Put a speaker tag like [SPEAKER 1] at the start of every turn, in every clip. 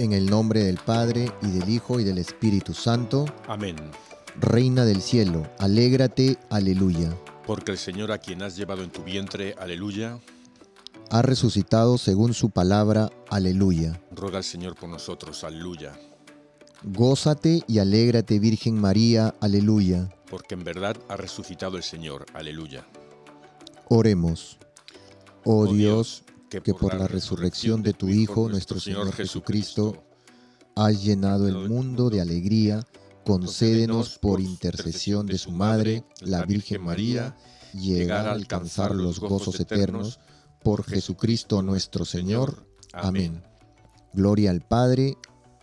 [SPEAKER 1] en el nombre del Padre, y del Hijo, y del Espíritu Santo. Amén. Reina del cielo, alégrate, aleluya.
[SPEAKER 2] Porque el Señor a quien has llevado en tu vientre, aleluya. Ha resucitado según su palabra, aleluya. Roga al Señor por nosotros, aleluya.
[SPEAKER 1] Gózate y alégrate, Virgen María, aleluya.
[SPEAKER 2] Porque en verdad ha resucitado el Señor, aleluya.
[SPEAKER 1] Oremos. Oh, oh Dios que por la resurrección de tu Hijo, nuestro Señor Jesucristo, has llenado el mundo de alegría, concédenos por intercesión de su Madre, la Virgen María, llegar a alcanzar los gozos eternos por Jesucristo nuestro Señor. Amén. Gloria al Padre,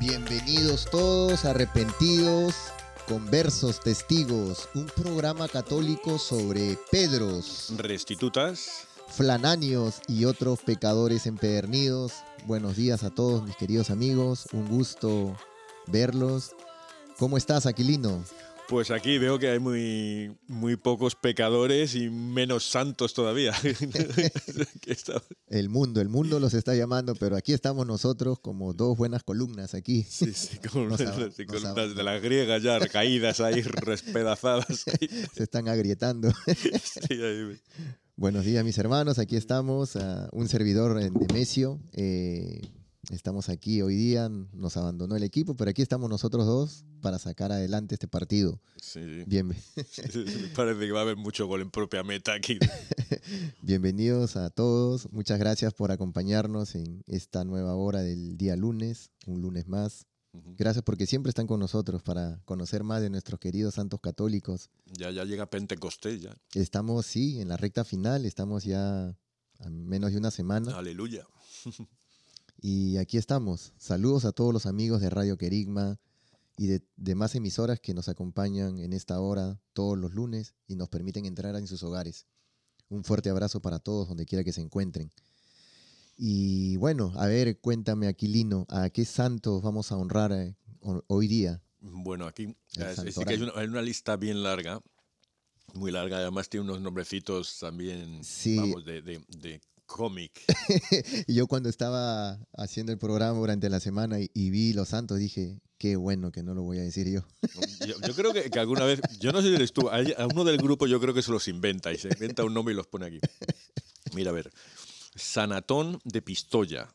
[SPEAKER 1] Bienvenidos todos, arrepentidos, conversos, testigos, un programa católico sobre Pedros,
[SPEAKER 2] Restitutas,
[SPEAKER 1] Flananios y otros pecadores empedernidos. Buenos días a todos mis queridos amigos, un gusto verlos. ¿Cómo estás, Aquilino?
[SPEAKER 2] Pues aquí veo que hay muy, muy pocos pecadores y menos santos todavía.
[SPEAKER 1] el mundo, el mundo los está llamando, pero aquí estamos nosotros como dos buenas columnas aquí.
[SPEAKER 2] Sí, sí, como de las griegas ya caídas ahí, respedazadas.
[SPEAKER 1] Se están agrietando. Buenos días, mis hermanos. Aquí estamos, un servidor en eh, Demesio. Eh, Estamos aquí hoy día, nos abandonó el equipo, pero aquí estamos nosotros dos para sacar adelante este partido. Sí. Bien...
[SPEAKER 2] Parece que va a haber mucho gol en propia meta aquí.
[SPEAKER 1] Bienvenidos a todos, muchas gracias por acompañarnos en esta nueva hora del día lunes, un lunes más. Gracias porque siempre están con nosotros para conocer más de nuestros queridos santos católicos.
[SPEAKER 2] Ya, ya llega Pentecostés ya.
[SPEAKER 1] Estamos, sí, en la recta final, estamos ya a menos de una semana.
[SPEAKER 2] Aleluya.
[SPEAKER 1] Y aquí estamos. Saludos a todos los amigos de Radio Querigma y de demás emisoras que nos acompañan en esta hora todos los lunes y nos permiten entrar en sus hogares. Un fuerte abrazo para todos donde quiera que se encuentren. Y bueno, a ver, cuéntame Aquilino, ¿a qué santos vamos a honrar eh, hoy día?
[SPEAKER 2] Bueno, aquí eh, hay, una, lista bien larga muy larga, además tiene unos nombrecitos también sí. de, cómic.
[SPEAKER 1] yo cuando estaba haciendo el programa durante la semana y, vi Los Santos, dije, qué bueno que no lo voy a decir
[SPEAKER 2] yo. yo, creo que, alguna vez, yo no sé si eres tú, a, uno del grupo yo creo que se los inventa y se inventa un nombre y los pone aquí. Mira, a ver, Sanatón de Pistoya,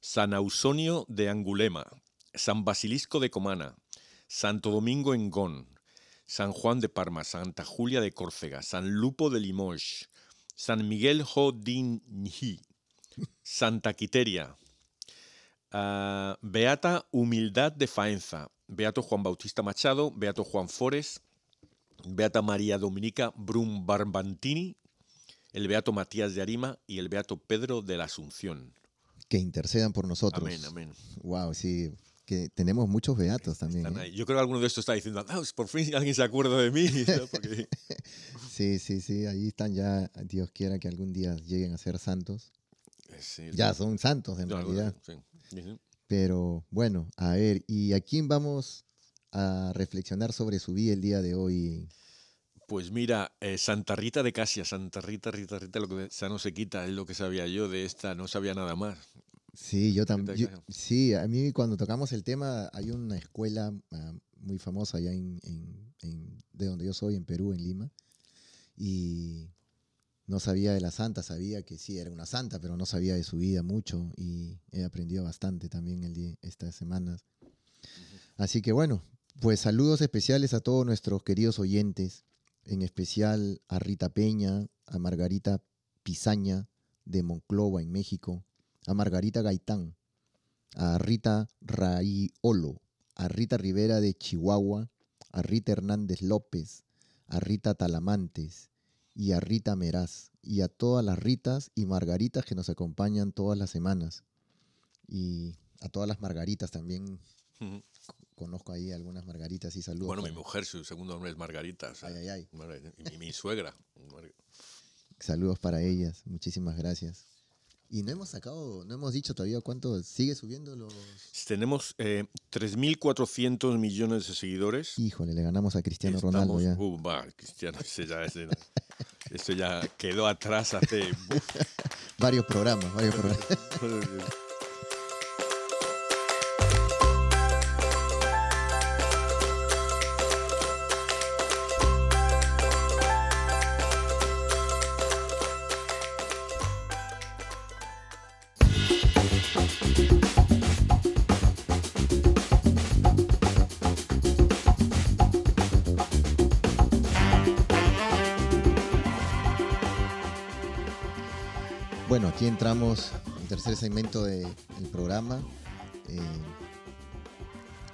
[SPEAKER 2] San Ausonio de Angulema, San Basilisco de Comana, Santo Domingo en Gón, San Juan de Parma, Santa Julia de Córcega, San Lupo de Limoges, San Miguel Jodinji, Santa Quiteria, ah, Beata Humildad de Faenza, Beato Juan Bautista Machado, Beato Juan Fores, Beata María Dominica Brum Barbantini, el Beato Matías de Arima y el Beato Pedro de la Asunción.
[SPEAKER 1] Que intercedan por nosotros. Amén, amén. Wow, sí, que tenemos muchos beatos también. ¿eh?
[SPEAKER 2] Yo creo que alguno de estos está diciendo, ah, pues por fin alguien se acuerda de mí.
[SPEAKER 1] sí, sí, sí, ahí están ya, Dios quiera que algún día lleguen a ser santos. ya son santos en realidad. Pero bueno, a ver, ¿y a quién vamos a reflexionar sobre su vida el día de hoy?
[SPEAKER 2] Pues mira, eh, Santa Rita de Casia, Santa Rita, Rita, Rita, lo que ya no se quita, es lo que sabía yo de esta, no sabía nada más.
[SPEAKER 1] Sí, yo también. Sí, a mí cuando tocamos el tema, hay una escuela ah, muy famosa allá en, de donde yo soy, en Perú, en Lima. Y no sabía de la santa, sabía que sí, era una santa, pero no sabía de su vida mucho y he aprendido bastante también el día, estas semanas. Así que bueno, pues saludos especiales a todos nuestros queridos oyentes, en especial a Rita Peña, a Margarita Pizaña de Monclova en México, a Margarita Gaitán, a Rita Raiolo, a Rita Rivera de Chihuahua, a Rita Hernández López, a Rita Talamantes y a Rita Meraz y a todas las Ritas y Margaritas que nos acompañan todas las semanas y a todas las Margaritas también. Conozco ahí algunas Margaritas y saludos.
[SPEAKER 2] Bueno, mi mujer, su segundo nombre es Margarita. ay, ay, ay. Y mi suegra.
[SPEAKER 1] Saludos para ellas, muchísimas gracias. Y no hemos sacado, no hemos dicho todavía cuánto sigue subiendo los.
[SPEAKER 2] Tenemos eh, 3.400 millones de seguidores.
[SPEAKER 1] Híjole, le ganamos a Cristiano Ronaldo ya. Uh,
[SPEAKER 2] Cristiano, ya, ya quedó atrás hace.
[SPEAKER 1] varios programas, varios programas. encontramos el tercer segmento del programa. Eh,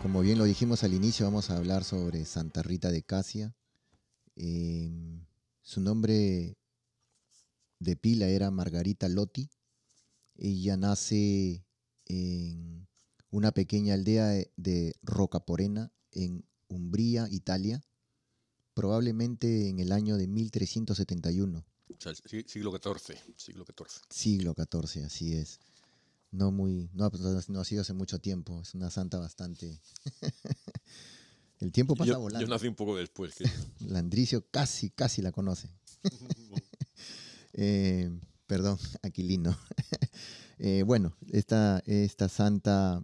[SPEAKER 1] como bien lo dijimos al inicio, vamos a hablar sobre Santa Rita de Casia. Eh, su nombre de pila era Margarita Lotti. Ella nace en una pequeña aldea de, de Rocaporena, en Umbría, Italia, probablemente en el año de 1371
[SPEAKER 2] siglo XIV, siglo XIV. Siglo XIV, así es. No muy,
[SPEAKER 1] pues, no, ha sido hace mucho tiempo. Es una santa bastante. El tiempo pasa yo, volando.
[SPEAKER 2] Yo nací un poco después.
[SPEAKER 1] Landricio casi, casi la conoce. Eh, perdón, Aquilino. Eh, bueno, esta, esta santa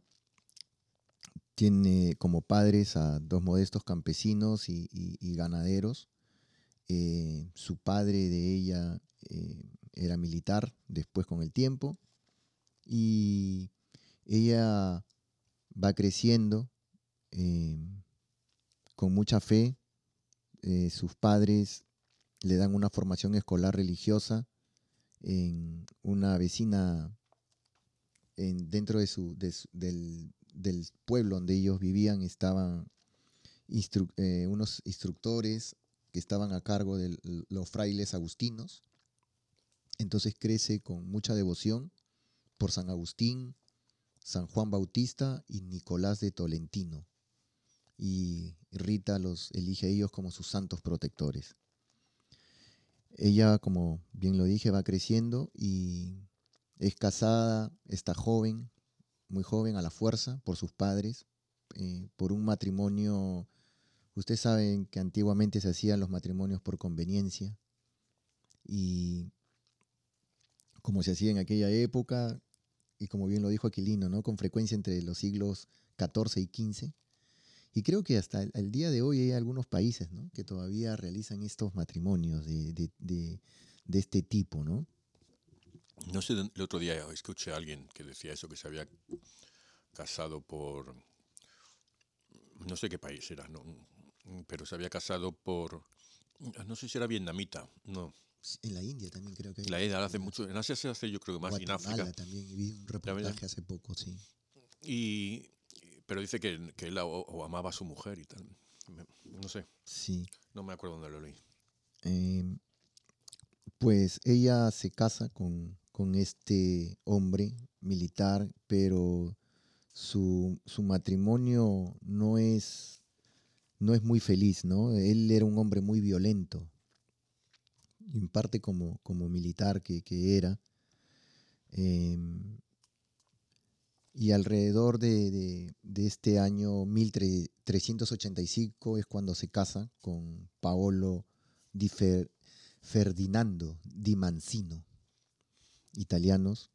[SPEAKER 1] tiene como padres a dos modestos campesinos y ganaderos eh, su padre de ella eh, era militar después con el tiempo. Y ella va creciendo eh, con mucha fe. sus padres le dan una formación escolar religiosa en una vecina en, dentro de su, del, pueblo donde ellos vivían estaban unos instructores que estaban a cargo de los frailes agustinos. Entonces crece con mucha devoción por San Agustín, San Juan Bautista y Nicolás de Tolentino. Y Rita los elige a ellos como sus santos protectores. Ella, como bien lo dije, va creciendo y es casada, está joven, muy joven, a la fuerza, por sus padres, eh, por un matrimonio Ustedes saben que antiguamente se hacían los matrimonios por conveniencia y como se hacía en aquella época, y como bien lo dijo Aquilino, ¿no? con frecuencia entre los siglos XIV y XV. Y creo que hasta el día de hoy hay algunos países que todavía realizan estos matrimonios de, de, de, este tipo, ¿no?
[SPEAKER 2] No sé, el otro día escuché a alguien que decía eso, que se había casado por no sé qué país era, no, Mm, pero se había casado por, ah, no sé si era vietnamita, no.
[SPEAKER 1] En la India también creo que.
[SPEAKER 2] La
[SPEAKER 1] India
[SPEAKER 2] hace mucho, en Asia se hace yo creo que más, en África.
[SPEAKER 1] también, vi un reportaje hace poco, sí.
[SPEAKER 2] Y, pero dice que, que él o, amaba a su mujer y tal. No sé. Sí. No me acuerdo dónde lo leí. Em,
[SPEAKER 1] pues ella se casa con, este hombre militar, pero su matrimonio no es no es muy feliz, ¿no? Él era un hombre muy violento, en parte como, como militar que, era. Em, y alrededor de, de, este año 1385 es cuando se casa con Paolo di Ferdinando di Mancino, italianos.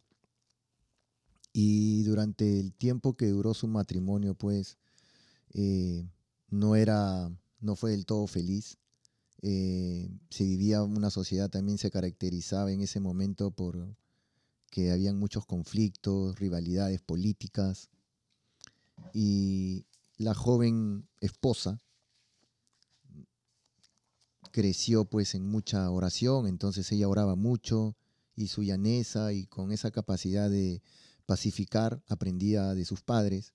[SPEAKER 1] Y durante el tiempo que duró su matrimonio, pues, eh, no era, no fue del todo feliz. Eh, se vivía una sociedad también se caracterizaba en ese momento por que habían muchos conflictos, rivalidades políticas y la joven esposa creció pues en mucha oración, entonces ella oraba mucho y su llaneza y con esa capacidad de pacificar aprendida de sus padres,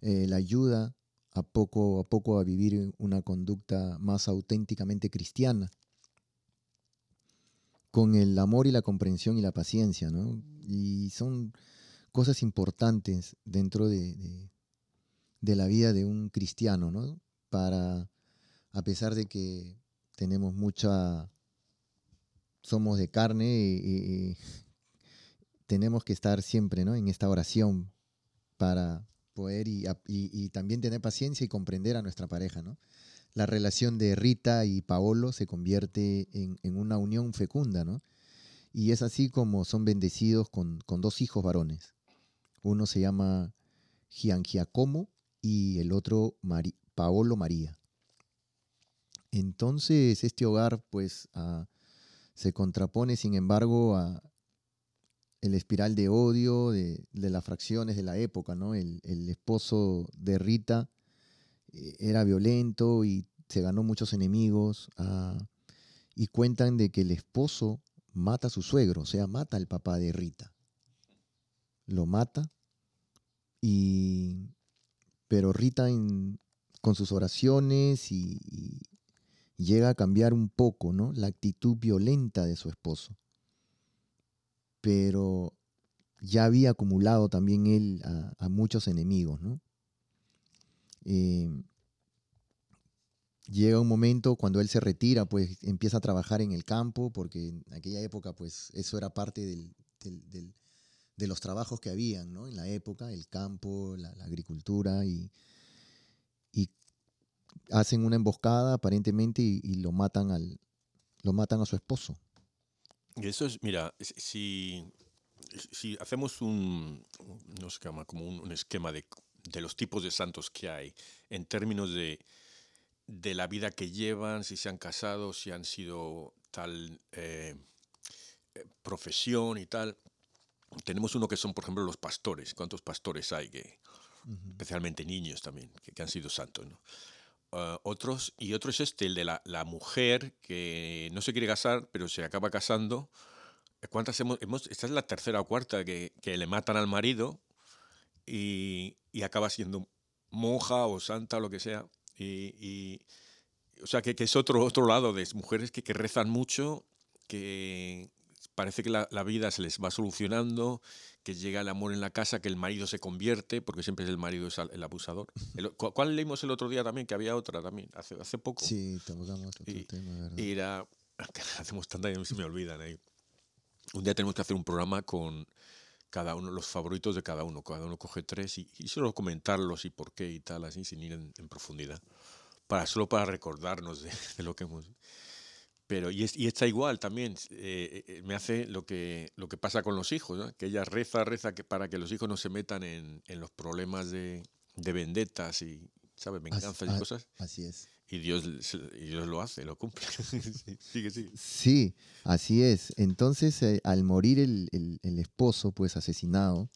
[SPEAKER 1] eh, la ayuda a poco a poco a vivir una conducta más auténticamente cristiana, con el amor y la comprensión y la paciencia, ¿no? Y son cosas importantes dentro de, la vida de un cristiano, ¿no? Para, a pesar de que tenemos mucha, somos de carne y, tenemos que estar siempre, ¿no? En esta oración para poder y, también tener paciencia y comprender a nuestra pareja, ¿no? La relación de Rita y Paolo se convierte en, una unión fecunda, ¿no? Y es así como son bendecidos con, dos hijos varones. Uno se llama Gian Giacomo y el otro Paolo María. Entonces este hogar pues ah, se contrapone sin embargo a, el espiral de odio de, las fracciones de la época, ¿no? El, esposo de Rita eh, era violento y se ganó muchos enemigos. Ah, y cuentan de que el esposo mata a su suegro, o sea, mata al papá de Rita. Lo mata. Y. Pero Rita con sus oraciones y llega a cambiar un poco, ¿no? La actitud violenta de su esposo pero ya había acumulado también él a, muchos enemigos, ¿no? Eh, llega un momento cuando él se retira, pues empieza a trabajar en el campo, porque en aquella época, pues eso era parte de los trabajos que habían, En la época, el campo, la, agricultura, y, hacen una emboscada aparentemente y, lo, matan al, lo matan a su esposo.
[SPEAKER 2] Eso es, mira, si, hacemos un, no como un, esquema de, los tipos de santos que hay en términos de, la vida que llevan, si se han casado, si han sido tal eh, eh, profesión y tal, tenemos uno que son, por ejemplo, los pastores. ¿Cuántos pastores hay que, especialmente niños también, que, que han sido santos? ¿no? Eh, otros, y otro es este, el de la, la, mujer que no se quiere casar, pero se acaba casando. ¿Cuántas hemos, esta es la tercera o cuarta que, que le matan al marido y, y, acaba siendo monja o santa o lo que sea. Y, y o sea, que, que, es otro, otro lado de mujeres que, que rezan mucho, que, parece que la, vida se les va solucionando, que llega el amor en la casa, que el marido se convierte, porque siempre es el marido es el abusador. ¿Cuál leímos el otro día también? Que había otra también, hace, hace poco.
[SPEAKER 1] Sí, tenemos otro
[SPEAKER 2] tema, ¿verdad? Y era, hacemos tanta que se me olvidan ahí. Un día tenemos que hacer un programa con cada uno, los favoritos de cada uno. Cada uno coge tres y, solo comentarlos y por qué y tal, así, sin ir en, profundidad. Para, solo para recordarnos de lo que hemos... Pero, y, está igual también, eh, eh, me hace lo que, lo que pasa con los hijos, que ella reza, reza que, para que los hijos no se metan en, los problemas de, vendetas y, ¿sabes? Venganzas
[SPEAKER 1] y
[SPEAKER 2] cosas.
[SPEAKER 1] Así es.
[SPEAKER 2] Y Dios, y Dios lo hace, lo cumple.
[SPEAKER 1] sí, así es. Entonces, eh, al morir el, esposo, pues asesinado,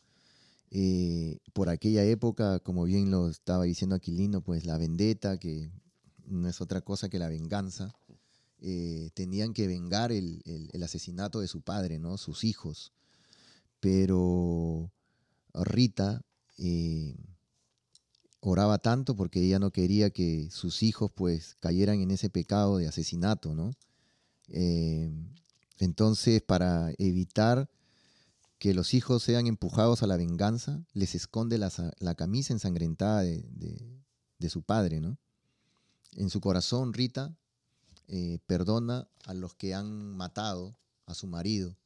[SPEAKER 1] por aquella época, como bien lo estaba diciendo Aquilino, pues la vendetta, que no es otra cosa que la venganza, eh, tenían que vengar el, asesinato de su padre, ¿no? Sus hijos. Pero Rita eh, oraba tanto porque ella no quería que sus hijos pues cayeran en ese pecado de asesinato, eh, entonces, para evitar que los hijos sean empujados a la venganza, les esconde la, camisa ensangrentada de, su padre, En su corazón, Rita eh, perdona a los que han matado a su marido.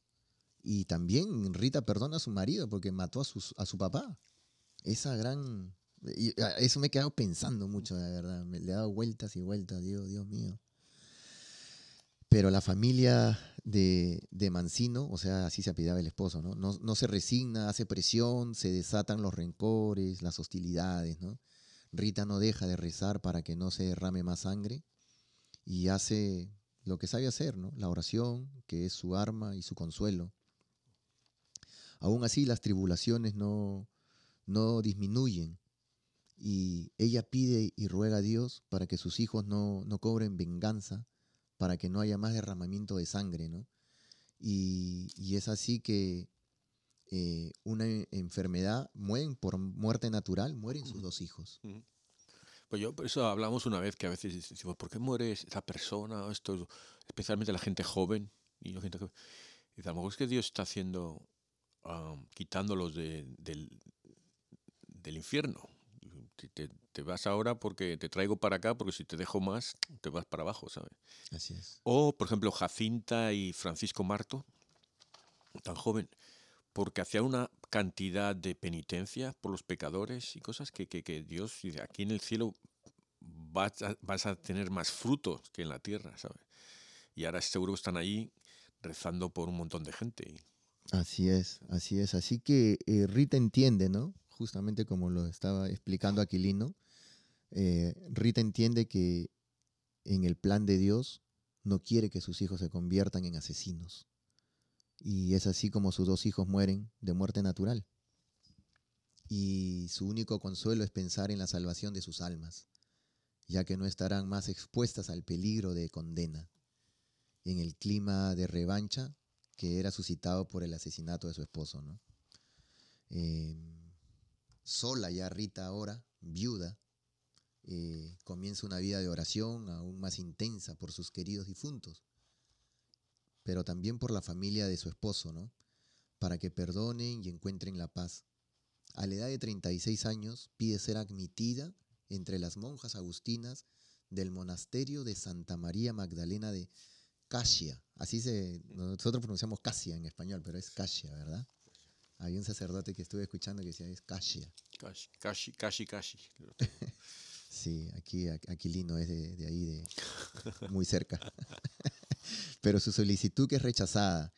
[SPEAKER 1] Y también Rita perdona a su marido porque mató a su, a su papá. Esa gran... eso me he quedado pensando mucho, la verdad. Me, le he dado vueltas y vueltas, Dios, Dios mío. Pero la familia de, de, Mancino, o sea, así se apellidaba el esposo, ¿no? ¿no? se resigna, hace presión, se desatan los rencores, las hostilidades, ¿no? Rita no deja de rezar para que no se derrame más sangre y hace lo que sabe hacer, ¿no? La oración, que es su arma y su consuelo. Aún así, las tribulaciones no, no disminuyen y ella pide y ruega a Dios para que sus hijos no, no cobren venganza, para que no haya más derramamiento de sangre, ¿no? Y, es así que eh, una enfermedad mueren por muerte natural, mueren sus dos hijos.
[SPEAKER 2] Pues yo, por eso hablamos una vez que a veces decimos, ¿por qué muere esta persona? Esto, especialmente la gente joven. Y la gente joven. a lo mejor es que Dios está haciendo, quitándolos del, infierno. Te, te, vas ahora porque te traigo para acá, porque si te dejo más, te vas para abajo, ¿sabes?
[SPEAKER 1] Así es.
[SPEAKER 2] O, por ejemplo, Jacinta y Francisco Marto, tan joven, porque hacía una cantidad de penitencias por los pecadores y cosas que, que, que Dios dice, aquí en el cielo vas a, vas a, tener más frutos que en la tierra, ¿sabes? Y ahora seguro están ahí rezando por un montón de gente.
[SPEAKER 1] Así es, así es. Así que eh, Rita entiende, ¿no? Justamente como lo estaba explicando Aquilino, eh, Rita entiende que en el plan de Dios no quiere que sus hijos se conviertan en asesinos. Y es así como sus dos hijos mueren de muerte natural. Y su único consuelo es pensar en la salvación de sus almas, ya que no estarán más expuestas al peligro de condena en el clima de revancha que era suscitado por el asesinato de su esposo. Eh, sola ya Rita ahora, viuda, eh, comienza una vida de oración aún más intensa por sus queridos difuntos pero también por la familia de su esposo, ¿no? Para que perdonen y encuentren la paz. A la edad de 36 años pide ser admitida entre las monjas agustinas del monasterio de Santa María Magdalena de Casia. Así se. Nosotros pronunciamos Casia en español, pero es Casia, ¿verdad? Había un sacerdote que estuve escuchando que decía es Casia.
[SPEAKER 2] Cashi, Cashi, Cashi.
[SPEAKER 1] sí, aquí Aquilino es de, de ahí, de muy cerca. pero su solicitud que es rechazada.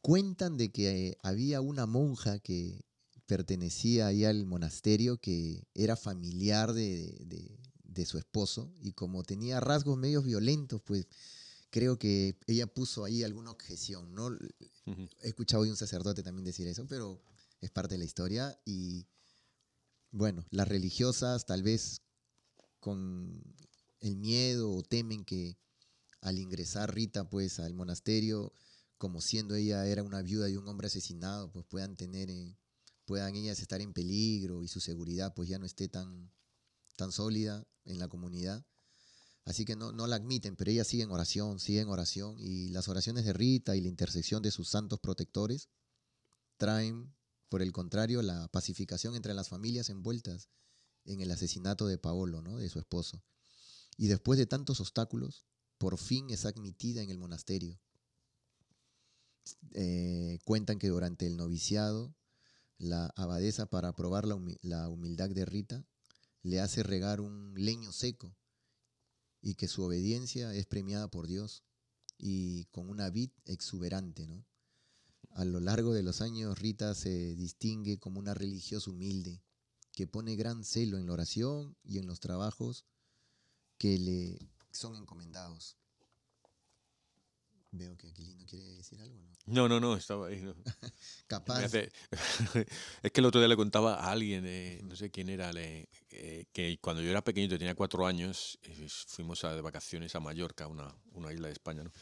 [SPEAKER 1] Cuentan de que eh, había una monja que pertenecía ahí al monasterio que era familiar de, su esposo y como tenía rasgos medios violentos, pues creo que ella puso ahí alguna objeción, ¿no? He escuchado de un sacerdote también decir eso, pero es parte de la historia y bueno, las religiosas tal vez con el miedo o temen que al ingresar Rita pues al monasterio, como siendo ella era una viuda de un hombre asesinado, pues puedan tener, eh, puedan ellas estar en peligro y su seguridad pues ya no esté tan, sólida en la comunidad. Así que no, la admiten, pero ella sigue en oración, sigue en oración. Y las oraciones de Rita y la intersección de sus santos protectores traen, por el contrario, la pacificación entre las familias envueltas en el asesinato de Paolo, ¿no? de su esposo. Y después de tantos obstáculos, por fin es admitida en el monasterio. Eh, cuentan que durante el noviciado, la abadesa, para probar la, humildad de Rita, le hace regar un leño seco y que su obediencia es premiada por Dios y con una vid exuberante. A lo largo de los años, Rita se distingue como una religiosa humilde que pone gran celo en la oración y en los trabajos que le son encomendados. Veo que Aquilino quiere decir algo,
[SPEAKER 2] ¿no? No, no, estaba ahí. Capaz. es que el otro día le contaba a alguien, no sé quién era, eh, que cuando yo era pequeñito, tenía cuatro años, eh, fuimos a, de vacaciones a Mallorca, una, una isla de España, ¿no?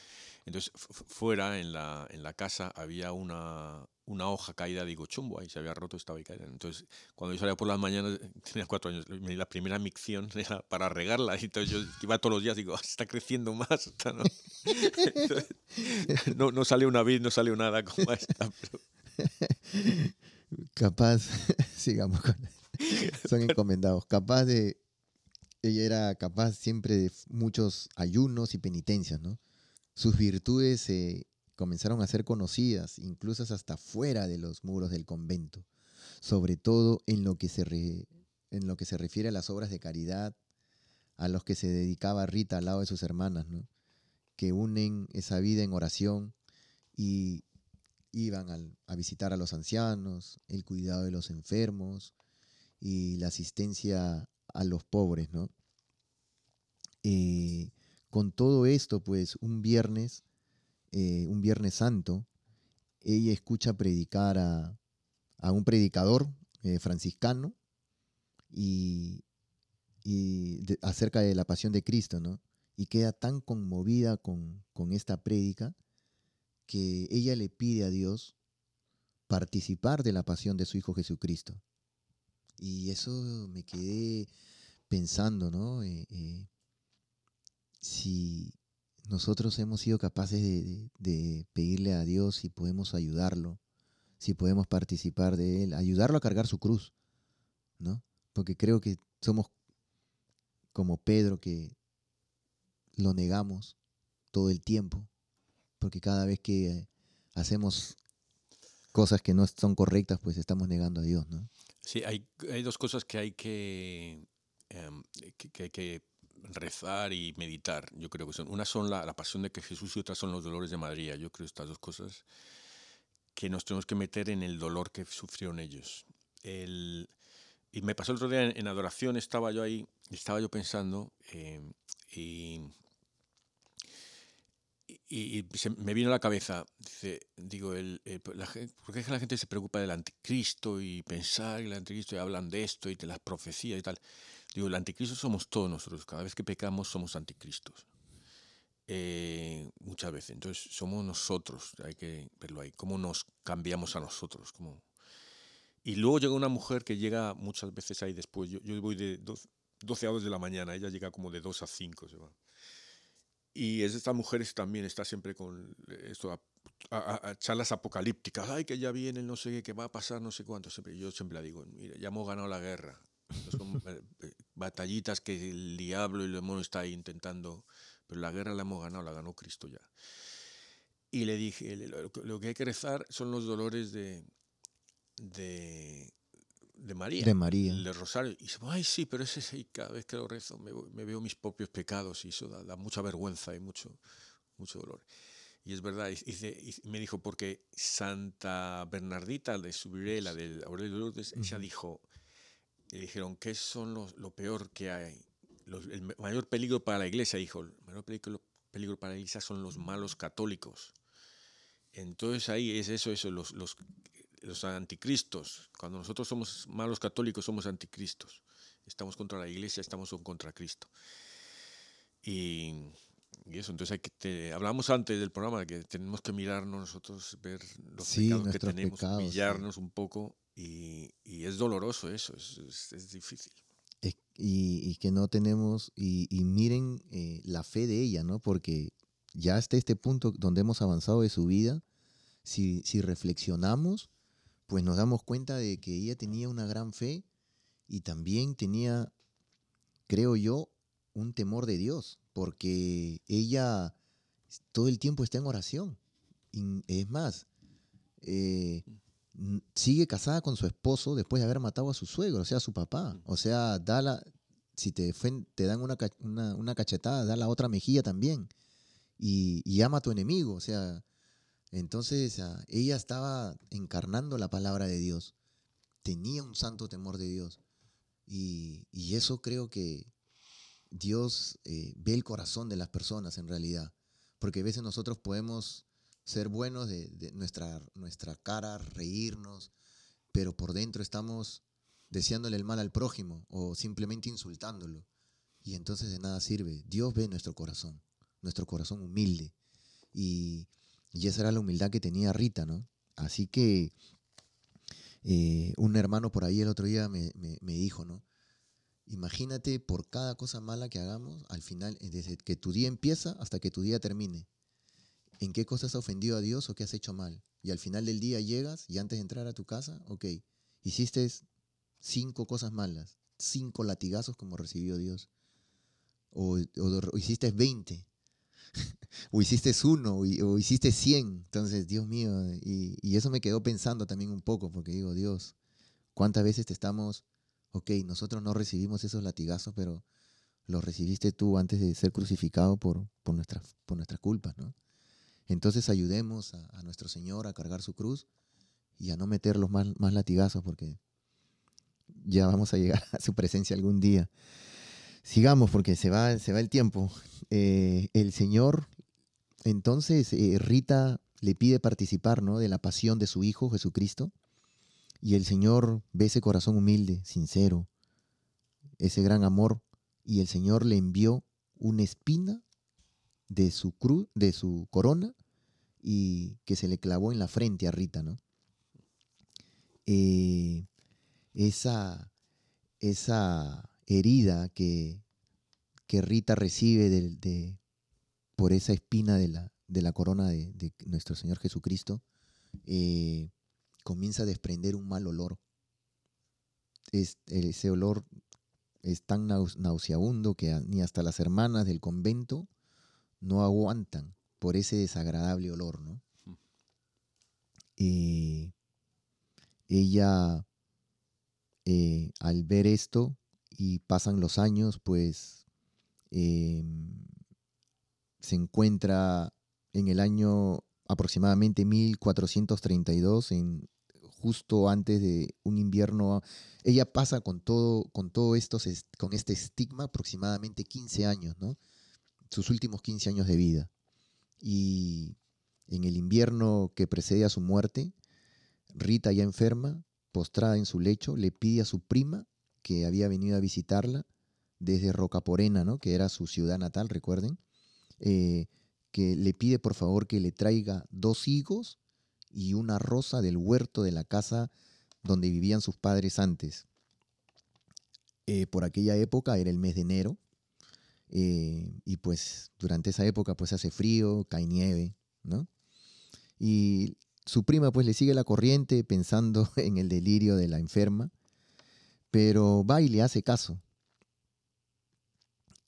[SPEAKER 2] Entonces, fuera en la, en la casa había una, hoja caída digo, chumbo, ahí, se había roto, estaba ahí caída. Entonces, cuando yo salía por las mañanas, tenía cuatro años, la primera micción era para regarla, y entonces yo iba todos los días, digo, ah, está creciendo más. ¿no? no, salió una vid, no salió nada como esta.
[SPEAKER 1] Capaz, sigamos con... Son encomendados, capaz de... Ella era capaz siempre de muchos ayunos y penitencias, ¿no? Sus virtudes se comenzaron a ser conocidas, incluso hasta fuera de los muros del convento, sobre todo en lo que se, refiere a las obras de caridad, a los que se dedicaba Rita al lado de sus hermanas, que unen esa vida en oración y iban a visitar a los ancianos, el cuidado de los enfermos y la asistencia a los pobres, ¿no? Eh, con todo esto, pues un viernes, eh, un viernes santo, ella escucha predicar a, un predicador eh, franciscano y, acerca de la pasión de Cristo, ¿no? Y queda tan conmovida con, esta prédica que ella le pide a Dios participar de la pasión de su Hijo Jesucristo. Y eso me quedé pensando, ¿no? Eh, si nosotros hemos sido capaces de, pedirle a Dios si podemos ayudarlo, si podemos participar de Él, ayudarlo a cargar su cruz, ¿no? Porque creo que somos como Pedro que lo negamos todo el tiempo, porque cada vez que hacemos cosas que no son correctas, pues estamos negando a Dios, ¿no?
[SPEAKER 2] Sí, hay, dos cosas que hay que, em, que rezar y meditar. Yo creo que son, una son la, pasión de que Jesús y otra son los dolores de María. Yo creo estas dos cosas que nos tenemos que meter en el dolor que sufrieron ellos. y me pasó el otro día en, adoración, estaba yo ahí, estaba yo pensando eh, y, me vino a la cabeza, dice, digo, el, la, ¿por qué es que la gente se preocupa del anticristo y pensar en el anticristo y hablan de esto y de las profecías y tal? el anticristo somos todos nosotros. Cada vez que pecamos somos anticristos. Eh, muchas veces. Entonces somos nosotros. Hay que verlo ahí. Cómo nos cambiamos a nosotros. ¿Cómo? Y luego llega una mujer que llega muchas veces ahí después. Yo, yo voy de 12, a 2 de la mañana. Ella llega como de 2 a 5. Se va. Y es estas mujeres también está siempre con esto, a, charlas apocalípticas. Ay, que ya viene, no sé qué, que va a pasar, no sé cuánto. yo siempre la digo, mira, ya hemos ganado la guerra. Son eh, eh, batallitas que el diablo y el demonio está intentando, pero la guerra la hemos ganado, la ganó Cristo ya. Y le dije, lo que hay que rezar son los dolores de, de, de María. De María. de Rosario. Y dice, ay, sí, pero ese sí, cada vez que lo rezo me, veo mis propios pecados y eso da, mucha vergüenza y mucho, mucho dolor. Y es verdad, y, me dijo, porque Santa Bernardita de Subirela, de Aurelio Lourdes, ella dijo, y dijeron, ¿qué son los, lo peor que hay? el mayor peligro para la iglesia, dijo, el mayor peligro, para la iglesia son los malos católicos. Entonces ahí es eso, eso, los, los, los anticristos. Cuando nosotros somos malos católicos, somos anticristos. Estamos contra la iglesia, estamos contra Cristo. Y, y eso, entonces hay que hablamos antes del programa que tenemos que mirarnos nosotros, ver los pecados que tenemos, pecados, humillarnos un poco y, es doloroso eso, es, difícil.
[SPEAKER 1] Eh, y, que no tenemos, y, miren eh, la fe de ella, ¿no? Porque ya hasta este punto donde hemos avanzado de su vida, si, si reflexionamos, pues nos damos cuenta de que ella tenía una gran fe y también tenía, creo yo, un temor de Dios, porque ella todo el tiempo está en oración. es más, eh, sigue casada con su esposo después de haber matado a su suegro, o sea, a su papá. Mm. O sea, si te, te dan una, una, cachetada, da la otra mejilla también. Y, y ama a tu enemigo. O sea, entonces ah, ella estaba encarnando la palabra de Dios. Tenía un santo temor de Dios. Y, eso creo que Dios eh, ve el corazón de las personas en realidad. Porque a veces nosotros podemos ser buenos de, nuestra, nuestra cara, reírnos, pero por dentro estamos deseándole el mal al prójimo o simplemente insultándolo. Y entonces de nada sirve. Dios ve nuestro corazón, nuestro corazón humilde. Y, esa era la humildad que tenía Rita, ¿no? Así que eh, un hermano por ahí el otro día me, me, dijo, ¿no? Imagínate por cada cosa mala que hagamos, al final, eh, desde que tu día empieza hasta que tu día termine, en qué cosas has ofendido a Dios o qué has hecho mal. Y al final del día llegas y antes de entrar a tu casa, ok, hiciste cinco cosas malas, cinco latigazos como recibió Dios. O, hiciste 20, o hiciste uno, o, hiciste 100. Entonces, Dios mío, y, eso me quedó pensando también un poco, porque digo, Dios, ¿cuántas veces te estamos, ok, nosotros no recibimos esos latigazos, pero los recibiste tú antes de ser crucificado por, por nuestras culpas, ¿no? Entonces ayudemos a, nuestro Señor a cargar su cruz y a no meter los más, latigazos porque ya vamos a llegar a su presencia algún día. Sigamos porque se va, se va el tiempo. Eh, el Señor, entonces, eh, Rita le pide participar ¿no? de la pasión de su Hijo Jesucristo y el Señor ve ese corazón humilde, sincero, ese gran amor y el Señor le envió una espina de su cruz, de su corona y que se le clavó en la frente a Rita, ¿no? Eh, esa, esa herida que, que Rita recibe de, por esa espina de la, corona de, nuestro Señor Jesucristo, eh, comienza a desprender un mal olor. ese olor es tan nauseabundo que ni hasta las hermanas del convento no aguantan por ese desagradable olor, ¿no? Mm. Eh, ella, eh, al ver esto y pasan los años, pues em, se encuentra en el año aproximadamente 1432, en, justo antes de un invierno. Ella pasa con todo, con todo esto, con este estigma aproximadamente 15 años, ¿no? sus últimos 15 años de vida. Y en el invierno que precede a su muerte, Rita ya enferma, postrada en su lecho, le pide a su prima, que había venido a visitarla desde Rocaporena, ¿no? que era su ciudad natal, recuerden, eh, que le pide por favor que le traiga dos higos y una rosa del huerto de la casa donde vivían sus padres antes. Eh, por aquella época era el mes de enero eh, y pues durante esa época pues hace frío, cae nieve, ¿no? Y su prima pues le sigue la corriente pensando en el delirio de la enferma, pero va y le hace caso.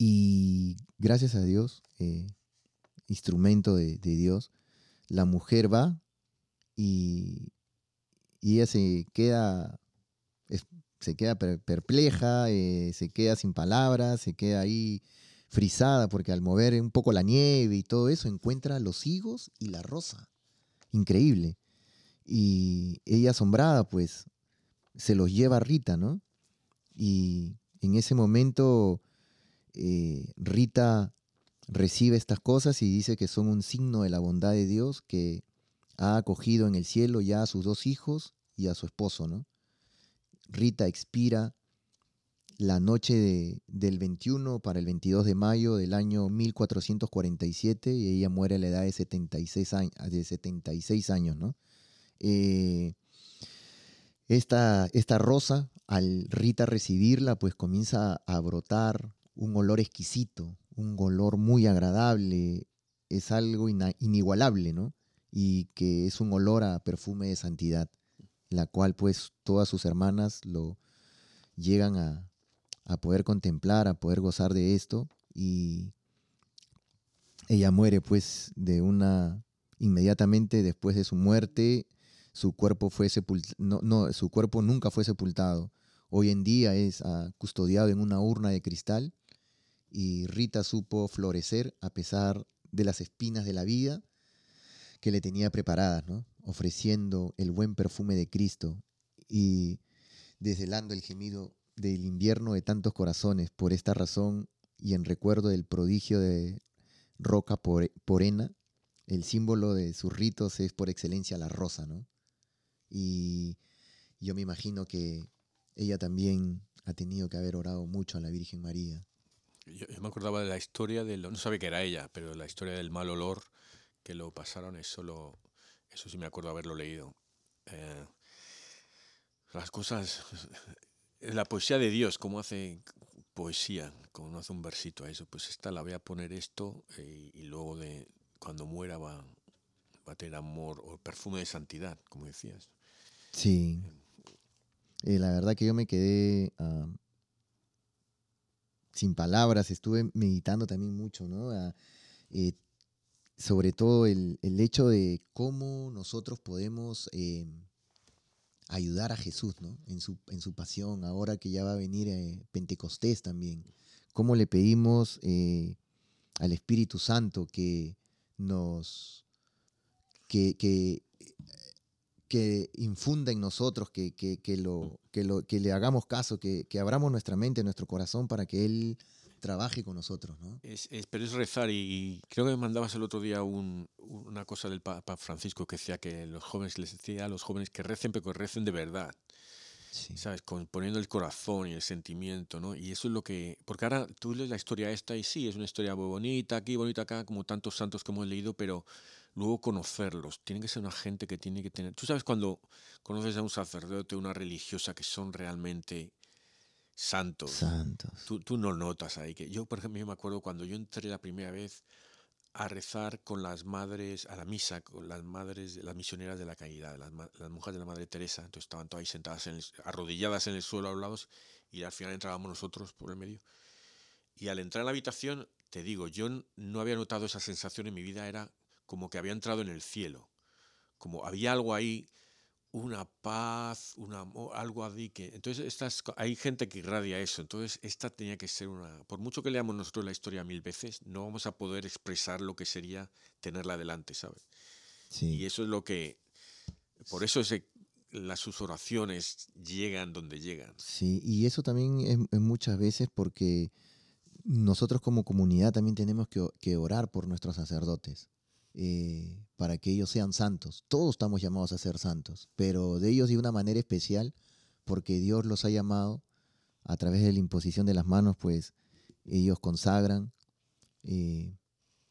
[SPEAKER 1] Y gracias a Dios, eh, instrumento de, Dios, la mujer va y, ella se queda, se queda perpleja, eh, se queda sin palabras, se queda ahí frisada, porque al mover un poco la nieve y todo eso, encuentra los higos y la rosa. Increíble. Y ella asombrada, pues, se los lleva a Rita, ¿no? Y en ese momento eh, Rita recibe estas cosas y dice que son un signo de la bondad de Dios que ha acogido en el cielo ya a sus dos hijos y a su esposo, ¿no? Rita expira la noche del 21 para el 22 de mayo del año 1447 y ella muere a la edad de 76 años, 76 años eh, esta, esta rosa, al Rita recibirla, pues comienza a brotar un olor exquisito, un olor muy agradable, es algo inigualable, ¿no? Y que es un olor a perfume de santidad, la cual pues todas sus hermanas lo llegan a, a poder contemplar, a poder gozar de esto. Y ella muere pues de una, inmediatamente después de su muerte, su cuerpo fue no, su cuerpo nunca fue sepultado. Hoy en día es ah, custodiado en una urna de cristal y Rita supo florecer a pesar de las espinas de la vida que le tenía preparadas, ¿no? ofreciendo el buen perfume de Cristo y desvelando el gemido del invierno de tantos corazones, por esta razón y en recuerdo del prodigio de Roca Porena, el símbolo de sus ritos es por excelencia la rosa, ¿no? Y yo me imagino que ella también ha tenido que haber orado mucho a la Virgen María.
[SPEAKER 2] Yo, me acordaba de la historia de no sabe que era ella, pero la historia del mal olor que lo pasaron es solo, eso sí me acuerdo haberlo leído. Eh, las cosas eh, la poesía de Dios, cómo hace poesía, cómo hace un versito a eso, pues esta la voy a poner esto eh, y luego de cuando muera va, a tener amor o perfume de santidad, como decías.
[SPEAKER 1] Sí. Eh, la verdad que yo me quedé sin palabras, estuve meditando también mucho, ¿no? sobre todo el, hecho de cómo nosotros podemos em, ayudar a Jesús, ¿no? En su, en su pasión, ahora que ya va a venir eh, Pentecostés también. ¿Cómo le pedimos eh, al Espíritu Santo que nos, que, que, infunda en nosotros, que, lo, que, lo, que le hagamos caso, que, que abramos nuestra mente, nuestro corazón para que Él trabaje con nosotros, ¿no?
[SPEAKER 2] Es, pero es rezar y, creo que me mandabas el otro día una cosa del Papa Francisco que decía que los jóvenes les decía a los jóvenes que recen, pero que recen de verdad. ¿Sabes? Con, poniendo el corazón y el sentimiento, ¿no? Y eso es lo que. Porque ahora tú lees la historia esta y sí, es una historia muy bonita aquí, bonita acá, como tantos santos que hemos leído, pero luego conocerlos. Tienen que ser una gente que tiene que tener. Tú sabes cuando conoces a un sacerdote, una religiosa que son realmente santos. Tú, tú, no notas ahí que yo, por ejemplo, me acuerdo cuando yo entré la primera vez a rezar con las madres, a la misa, con las madres, las misioneras de la caída, las, las monjas de la Madre Teresa, entonces estaban todas ahí sentadas, en arrodilladas en el suelo a los lados, y al final entrábamos nosotros por el medio. Y al entrar a la habitación, te digo, yo no había notado esa sensación en mi vida, era como que había entrado en el cielo, como había algo ahí una paz, un amor, algo a que... Entonces estas, hay gente que irradia eso, entonces esta tenía que ser una... Por mucho que leamos nosotros la historia mil veces, no vamos a poder expresar lo que sería tenerla delante, ¿sabes? Sí. Y eso es lo que... Por eso las sus oraciones llegan donde llegan.
[SPEAKER 1] Sí, y eso también es, muchas veces porque nosotros como comunidad también tenemos que orar por nuestros sacerdotes. Eh, para que ellos sean santos. Todos estamos llamados a ser santos, pero de ellos de una manera especial, porque Dios los ha llamado a través de la imposición de las manos, pues ellos consagran eh,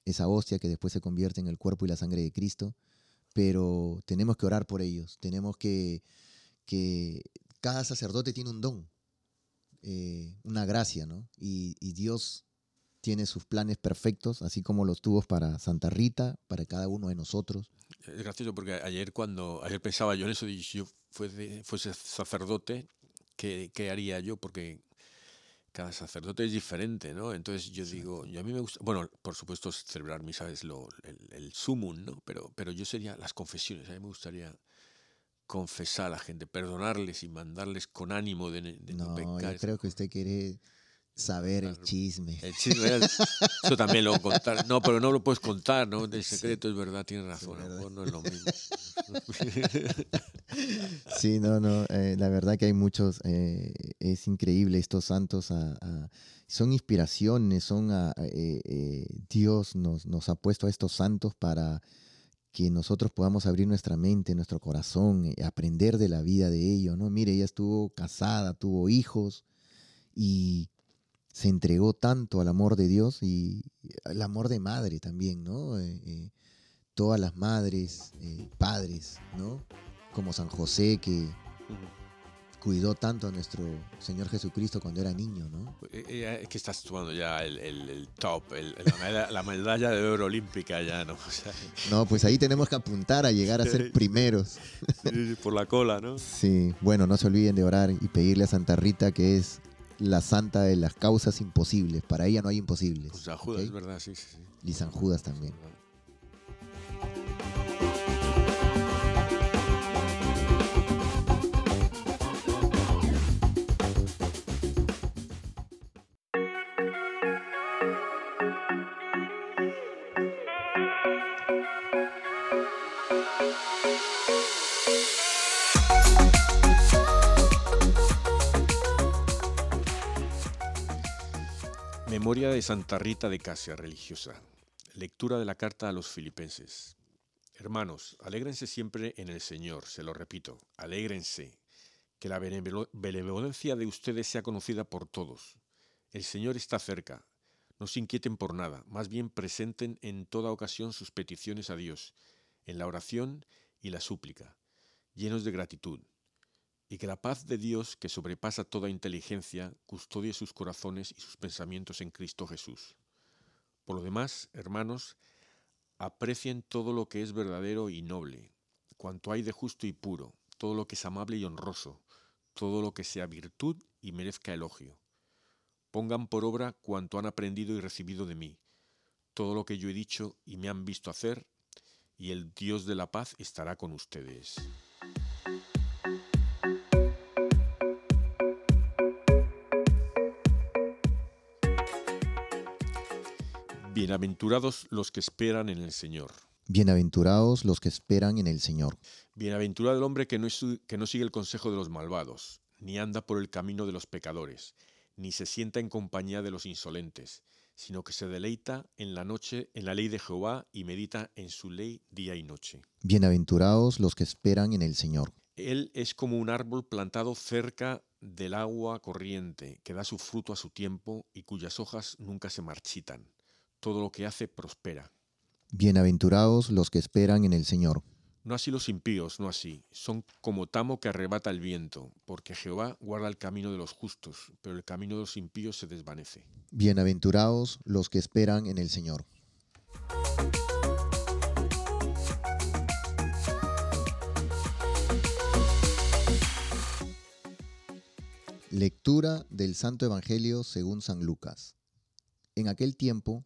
[SPEAKER 1] esa hostia que después se convierte en el cuerpo y la sangre de Cristo, pero tenemos que orar por ellos, tenemos que, que cada sacerdote tiene un don, eh, una gracia, ¿no? y Dios tiene sus planes perfectos, así como los tuvo para Santa Rita, para cada uno de nosotros.
[SPEAKER 2] Es gracioso porque ayer cuando ayer pensaba yo en eso, si yo fuese, fuese sacerdote, ¿qué, ¿qué, haría yo? Porque cada sacerdote es diferente, ¿no? Entonces yo digo, yo a mí me gusta, bueno, por supuesto celebrar misa es lo, el, el sumum, ¿no? Pero, pero yo sería las confesiones, a mí me gustaría confesar a la gente, perdonarles y mandarles con ánimo de,
[SPEAKER 1] no, no Yo creo que usted quiere Saber el chisme.
[SPEAKER 2] El chisme Eso también lo contar. No, pero no lo puedes contar, ¿no? El secreto es verdad, tienes razón. No es lo mismo.
[SPEAKER 1] sí, no, no. Eh, la verdad que hay muchos. Eh, es increíble estos santos. son inspiraciones, son. A, eh, Dios nos, nos ha puesto a estos santos para que nosotros podamos abrir nuestra mente, nuestro corazón, aprender de la vida de ellos, ¿no? Mire, ella estuvo casada, tuvo hijos y se entregó tanto al amor de Dios y al amor de madre también, ¿no? Eh, eh, todas las madres, eh, padres, ¿no? Como San José que cuidó tanto a nuestro Señor Jesucristo cuando era niño, ¿no?
[SPEAKER 2] Es que estás tomando ya el, top, la, medalla, de oro olímpica ya, ¿no?
[SPEAKER 1] no, pues ahí tenemos que apuntar a llegar a ser primeros.
[SPEAKER 2] Por la cola, ¿no?
[SPEAKER 1] Sí, bueno, no se olviden de orar y pedirle a Santa Rita, que es la santa de las causas imposibles. Para ella no hay imposibles.
[SPEAKER 2] San Judas, verdad, sí, sí, sí. Y
[SPEAKER 1] San Judas también.
[SPEAKER 2] Memoria de Santa Rita de Casia, religiosa. Lectura de la carta a los filipenses. Hermanos, alégrense siempre en el Señor, se lo repito, alégrense. Que la benevolencia de ustedes sea conocida por todos. El Señor está cerca. No se inquieten por nada, más bien presenten en toda ocasión sus peticiones a Dios, en la oración y la súplica, llenos de gratitud y que la paz de Dios, que sobrepasa toda inteligencia, custodie sus corazones y sus pensamientos en Cristo Jesús. Por lo demás, hermanos, aprecien todo lo que es verdadero y noble, cuanto hay de justo y puro, todo lo que es amable y honroso, todo lo que sea virtud y merezca elogio. Pongan por obra cuanto han aprendido y recibido de mí, todo lo que yo he dicho y me han visto hacer, y el Dios de la paz estará con ustedes. Bienaventurados los que esperan en el Señor.
[SPEAKER 1] Bienaventurados los que esperan en el Señor.
[SPEAKER 2] Bienaventurado el hombre que no, que no sigue el consejo de los malvados, ni anda por el camino de los pecadores, ni se sienta en compañía de los insolentes, sino que se deleita en la noche en la ley de Jehová y medita en su ley día y noche.
[SPEAKER 1] Bienaventurados los que esperan en el Señor.
[SPEAKER 2] Él es como un árbol plantado cerca del agua corriente, que da su fruto a su tiempo y cuyas hojas nunca se marchitan todo lo que hace prospera.
[SPEAKER 1] Bienaventurados los que esperan en el Señor.
[SPEAKER 2] No así los impíos, no así. Son como tamo que arrebata el viento, porque Jehová guarda el camino de los justos, pero el camino de los impíos se desvanece.
[SPEAKER 1] Bienaventurados los que esperan en el Señor. Lectura del Santo Evangelio según San Lucas. En aquel tiempo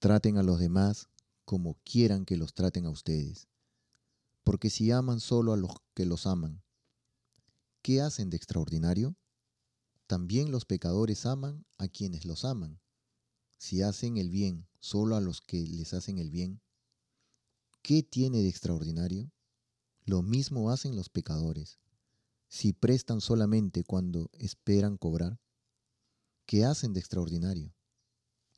[SPEAKER 1] Traten a los demás como quieran que los traten a ustedes, porque si aman solo a los que los aman, ¿qué hacen de extraordinario? También los pecadores aman a quienes los aman. Si hacen el bien solo a los que les hacen el bien, ¿qué tiene de extraordinario? Lo mismo hacen los pecadores. Si prestan solamente cuando esperan cobrar, ¿qué hacen de extraordinario?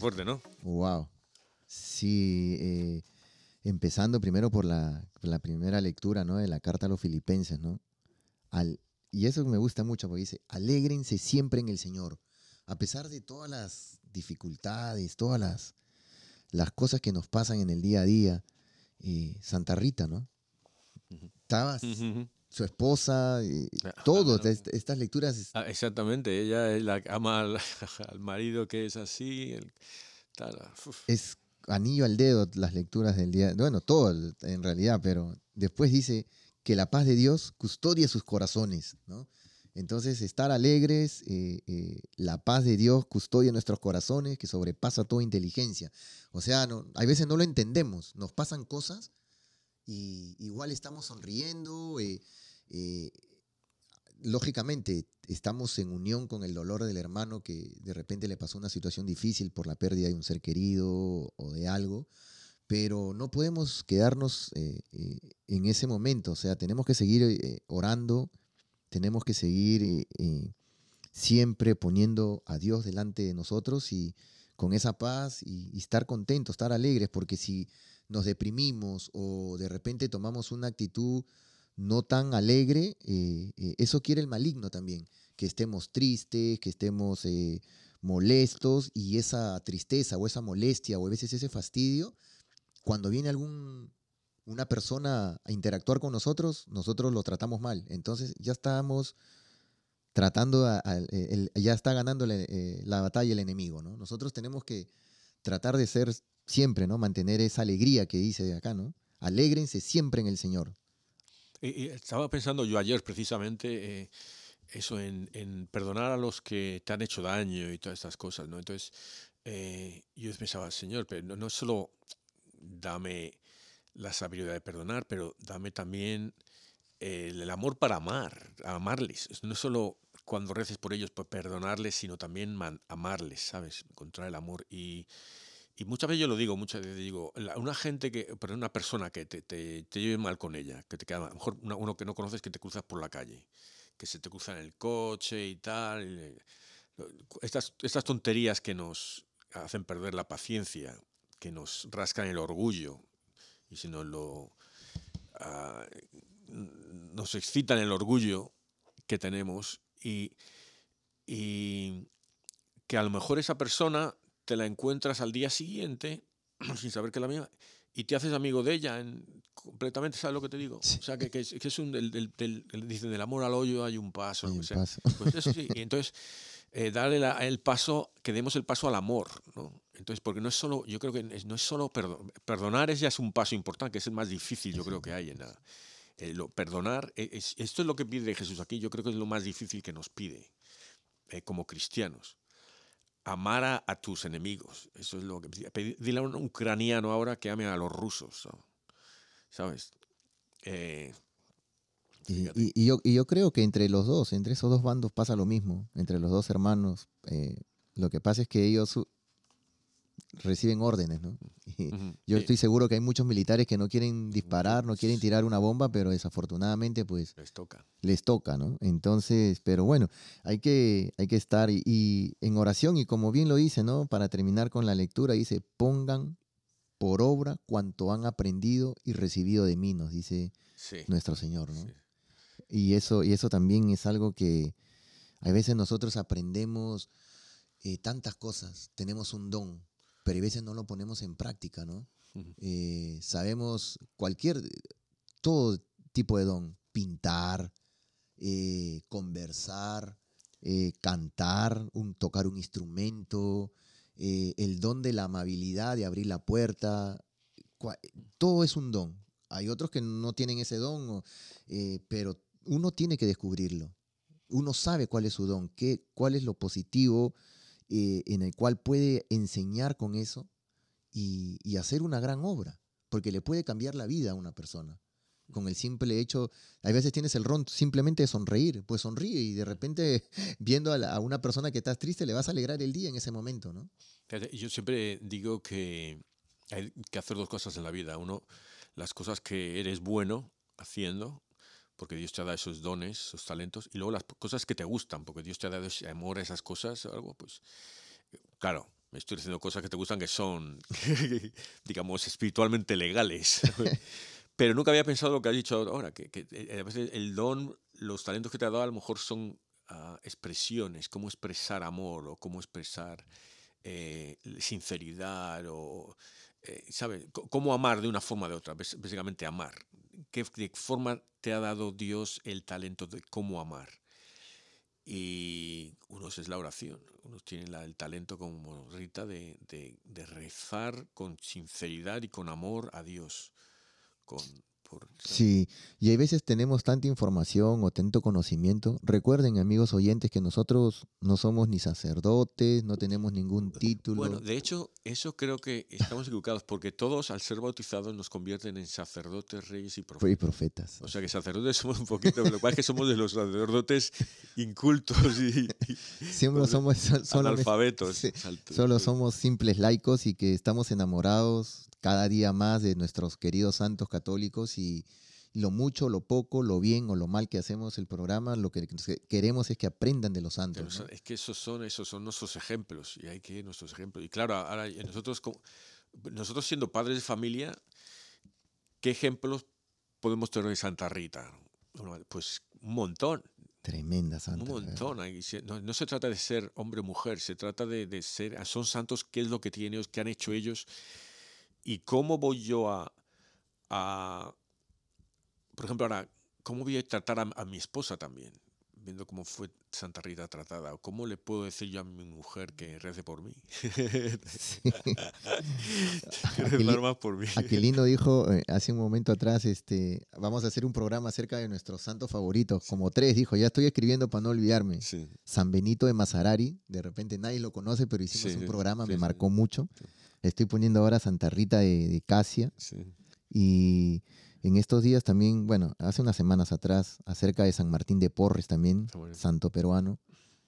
[SPEAKER 2] fuerte, ¿no?
[SPEAKER 1] Wow. Sí, eh, empezando primero por la, primera lectura, ¿no? De la carta a los filipenses, ¿no? Al, y eso me gusta mucho porque dice, alégrense siempre en el Señor, a pesar de todas las dificultades, todas las, cosas que nos pasan en el día a día. Eh, Santa Rita, ¿no? Estabas su esposa, y ah, ah, todo, estas lecturas.
[SPEAKER 2] Ah, exactamente, ella ama al, marido que es así. tal,
[SPEAKER 1] es anillo al dedo las lecturas del día, bueno, todo en realidad, pero después dice que la paz de Dios custodia sus corazones, ¿no? Entonces, estar alegres, eh, eh, la paz de Dios custodia nuestros corazones, que sobrepasa toda inteligencia. O sea, no, hay veces no lo entendemos, nos pasan cosas y igual estamos sonriendo, eh, eh, lógicamente, estamos en unión con el dolor del hermano que de repente le pasó una situación difícil por la pérdida de un ser querido o de algo, pero no podemos quedarnos eh, eh, en ese momento, o sea, tenemos que seguir orando, tenemos que seguir siempre poniendo a Dios delante de nosotros y con esa paz y, y estar contentos, estar alegres, porque si nos deprimimos o de repente tomamos una actitud no tan alegre, eh, eh, eso quiere el maligno también, que estemos tristes, que estemos eh, molestos y esa tristeza o esa molestia o a veces ese fastidio, cuando viene algún una persona a interactuar con nosotros, nosotros lo tratamos mal. Entonces ya estamos tratando, ya está ganando la, batalla el enemigo, ¿no? Nosotros tenemos que tratar de ser siempre, ¿no? Mantener esa alegría que dice acá, ¿no? Alégrense siempre en el Señor
[SPEAKER 2] estaba pensando yo ayer precisamente eh, eso, en, en, perdonar a los que te han hecho daño y todas estas cosas, ¿no? Entonces, eh, yo pensaba, Señor, pero no, solo dame la sabiduría de perdonar, pero dame también eh, el, amor para amar, amarles. No solo cuando reces por ellos, perdonarles, sino también amarles, ¿sabes? Encontrar el amor y y muchas veces yo lo digo, muchas veces digo, una gente que, una persona que te, lleve mal con ella, que te queda, a lo mejor uno que no conoces que te cruzas por la calle, que se te cruza en el coche y tal. Estas, estas tonterías que nos hacen perder la paciencia, que nos rascan el orgullo, y si nos lo. Ah, nos excitan el orgullo que tenemos y, y que a lo mejor esa persona te la encuentras al día siguiente, sin saber que la mía y te haces amigo de ella en, completamente, ¿sabes lo que te digo? que, es, un, del, dicen, del amor al hoyo hay un paso. Pues y entonces, eh, darle el paso, que demos el paso al amor, Entonces, porque no es solo, yo creo que no es solo perdonar, es ya es un paso importante, que es el más difícil, yo creo que hay en eh, lo, perdonar, e, esto es lo que pide Jesús aquí, yo creo que es lo más difícil que nos pide eh, como cristianos amara a tus enemigos. Eso es lo que... Dile a un ucraniano ahora que ame a los rusos, ¿sabes? Eh,
[SPEAKER 1] y, yo, creo que entre los dos, entre esos dos bandos pasa lo mismo, entre los dos hermanos. Eh, lo que pasa es que ellos reciben órdenes, ¿no? Yo estoy seguro que hay muchos militares que no quieren disparar, no quieren tirar una bomba, pero desafortunadamente, pues...
[SPEAKER 2] Les toca.
[SPEAKER 1] Les toca, ¿no? Entonces, pero bueno, hay que, hay que estar y, en oración y como bien lo dice, ¿no? Para terminar con la lectura, dice, pongan por obra cuanto han aprendido y recibido de mí, nos dice nuestro Señor, ¿no? Y, eso, y eso también es algo que a veces nosotros aprendemos... Eh, tantas cosas, tenemos un don, pero a veces no lo ponemos en práctica, ¿no? Eh, sabemos cualquier, todo tipo de don, pintar, eh, conversar, eh, cantar, tocar un instrumento, el don de la amabilidad, de abrir la puerta, todo es un don. Hay otros que no tienen ese don, pero uno tiene que descubrirlo. Uno sabe cuál es su don, qué, cuál es lo positivo, eh, en el cual puede enseñar con eso y, hacer una gran obra, porque le puede cambiar la vida a una persona. Con el simple hecho, a veces tienes el ron simplemente de sonreír, pues sonríe y de repente viendo a, una persona que estás triste le vas a alegrar el día en ese momento, ¿no?
[SPEAKER 2] Yo siempre digo que hay que hacer dos cosas en la vida. Uno, las cosas que eres bueno haciendo porque Dios te ha dado esos dones, esos talentos, y luego las cosas que te gustan, porque Dios te ha dado ese amor a esas cosas o algo, pues eh, claro, estoy diciendo cosas que te gustan que son, digamos, espiritualmente legales. Pero nunca había pensado lo que has dicho ahora, que, eh, el don, los talentos que te ha dado a lo mejor son ah, expresiones, cómo expresar amor o cómo expresar eh, sinceridad o, ¿sabes? cómo amar de una forma o de otra, básicamente amar qué forma te ha dado Dios el talento de cómo amar. Y unos es la oración, unos tienen el talento como Rita de, de, de rezar con sinceridad y con amor a Dios, con,
[SPEAKER 1] Sí, y hay veces tenemos tanta información o tanto conocimiento. Recuerden, amigos oyentes, que nosotros no somos ni sacerdotes, no tenemos ningún título.
[SPEAKER 2] Bueno, de hecho, eso creo que estamos equivocados, porque todos al ser bautizados nos convierten en sacerdotes, reyes y
[SPEAKER 1] profetas.
[SPEAKER 2] O sea que sacerdotes somos un poquito, lo cual es que somos de los sacerdotes incultos y,
[SPEAKER 1] siempre somos
[SPEAKER 2] analfabetos.
[SPEAKER 1] solo pues. somos simples laicos y que estamos enamorados cada día más de nuestros queridos santos católicos lo mucho, lo poco, lo bien o lo mal que hacemos el programa, lo que queremos es que aprendan de los santos.
[SPEAKER 2] Es que esos son, esos son nuestros ejemplos y hay que ir nuestros ejemplos. Y claro, ahora nosotros, nosotros siendo padres de familia, ¿qué ejemplos podemos tener de Santa Rita? Pues un montón.
[SPEAKER 1] Tremenda santa.
[SPEAKER 2] Un montón. No, se trata de ser hombre o mujer, se trata de, ser, ah, son santos, qué es lo que tienen, qué han hecho ellos y cómo voy yo a por ejemplo, ahora, ¿cómo voy a tratar a, mi esposa también? Viendo cómo fue Santa Rita tratada. ¿Cómo le puedo decir yo a mi mujer que reze por mí? Sí.
[SPEAKER 1] Aquilino, dijo eh, hace un momento atrás, este, vamos a hacer un programa acerca de nuestros santos favoritos. Como tres, dijo, ya estoy escribiendo para no olvidarme. San Benito de Mazarari, de repente nadie lo conoce, pero hicimos un programa, me marcó mucho. Estoy poniendo ahora Santa Rita de, de Casia. Y en estos días también, bueno, hace unas semanas atrás, acerca de San Martín de Porres también, santo peruano,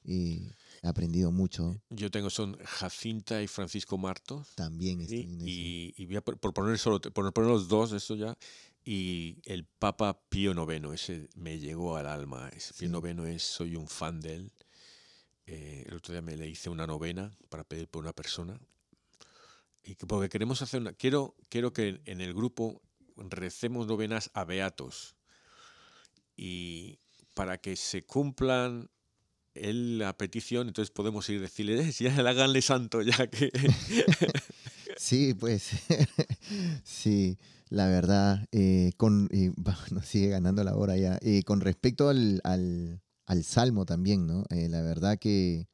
[SPEAKER 1] y he aprendido mucho.
[SPEAKER 2] Yo tengo, son Jacinta y Francisco Marto.
[SPEAKER 1] También
[SPEAKER 2] y, voy a solo, por poner los dos, eso ya, y el Papa Pío IX, ese me llegó al alma. Pío IX es, soy un fan de él. Eh, el otro día me le hice una novena para pedir por una persona. Y porque queremos hacer una. Quiero, quiero que en el grupo recemos novenas a beatos y para que se cumplan la petición, entonces podemos ir a decirle, ya eh, háganle santo, ya que...
[SPEAKER 1] Sí, pues sí, la verdad, eh, con, sigue ganando la hora ya. y con respecto al, al, al, Salmo también, ¿no? Eh, la verdad que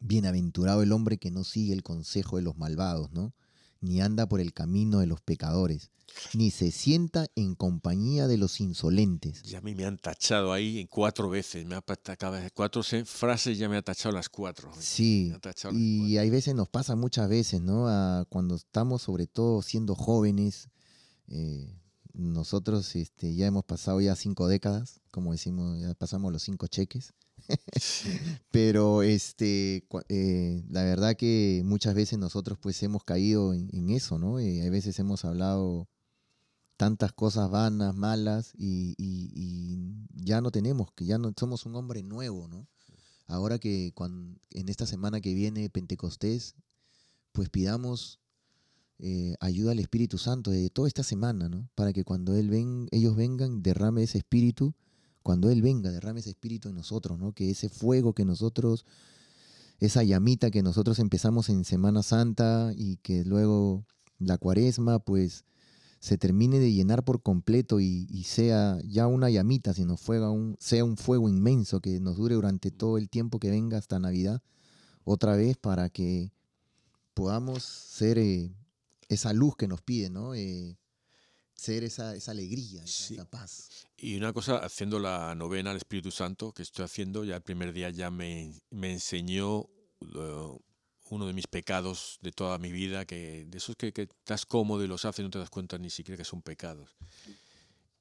[SPEAKER 1] bienaventurado el hombre que no sigue el consejo de los malvados, ¿no? ni anda por el camino de los pecadores, ni se sienta en compañía de los insolentes.
[SPEAKER 2] Ya a mí me han tachado ahí en cuatro veces, me ha tachado cuatro frases, ya me ha tachado las cuatro.
[SPEAKER 1] Sí, y hay veces nos pasa muchas veces, ¿no? cuando estamos sobre todo siendo jóvenes, eh, nosotros este, ya hemos pasado ya cinco décadas, como decimos, ya pasamos los cinco cheques. Pero este, eh, la verdad que muchas veces nosotros pues hemos caído en, eso, ¿no? Eh, y a veces hemos hablado tantas cosas vanas, malas, y, ya no tenemos, que ya no somos un hombre nuevo, ¿no? Ahora que en esta semana que viene Pentecostés, pues pidamos eh, ayuda al Espíritu Santo de toda esta semana, ¿no? Para que cuando él ven, ellos vengan, derrame ese espíritu cuando Él venga, derrame ese espíritu en nosotros, ¿no? Que ese fuego que nosotros, esa llamita que nosotros empezamos en Semana Santa y que luego la cuaresma, pues se termine de llenar por completo y, sea ya una llamita, sino fuego, sea un fuego inmenso que nos dure durante todo el tiempo que venga hasta Navidad, otra vez para que podamos ser eh, esa luz que nos pide, ¿no? Eh, ser esa, esa alegría, esa, paz.
[SPEAKER 2] Y una cosa, haciendo la novena al Espíritu Santo que estoy haciendo, ya el primer día ya me, me enseñó uno de mis pecados de toda mi vida, que de esos que, estás cómodo y los haces, no te das cuenta ni siquiera que son pecados.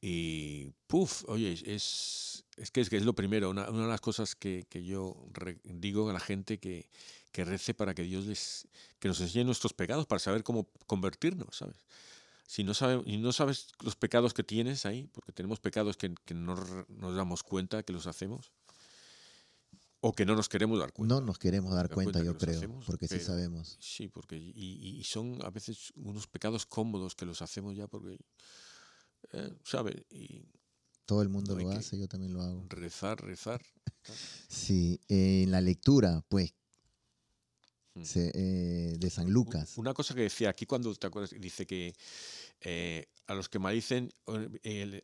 [SPEAKER 2] Y, puff, oye, es, es, que, es que es lo primero, una, una de las cosas que, que yo digo a la gente que, que rece para que Dios les, que nos enseñe nuestros pecados, para saber cómo convertirnos, ¿sabes? si no, sabes si no sabes los pecados que tienes ahí, porque tenemos pecados que, que no nos damos cuenta que los hacemos, o que no nos queremos dar
[SPEAKER 1] cuenta. No nos queremos dar, cuenta, yo creo, porque sí sabemos.
[SPEAKER 2] Sí, porque y, son a veces unos pecados cómodos que los hacemos ya porque, eh, ¿sabes? Y,
[SPEAKER 1] Todo el mundo lo hace, yo también lo hago.
[SPEAKER 2] Rezar, rezar.
[SPEAKER 1] sí, en la lectura, pues, Mm. Eh, de San Lucas.
[SPEAKER 2] Una cosa que decía aquí cuando te acuerdas, dice que eh, a los que malicen,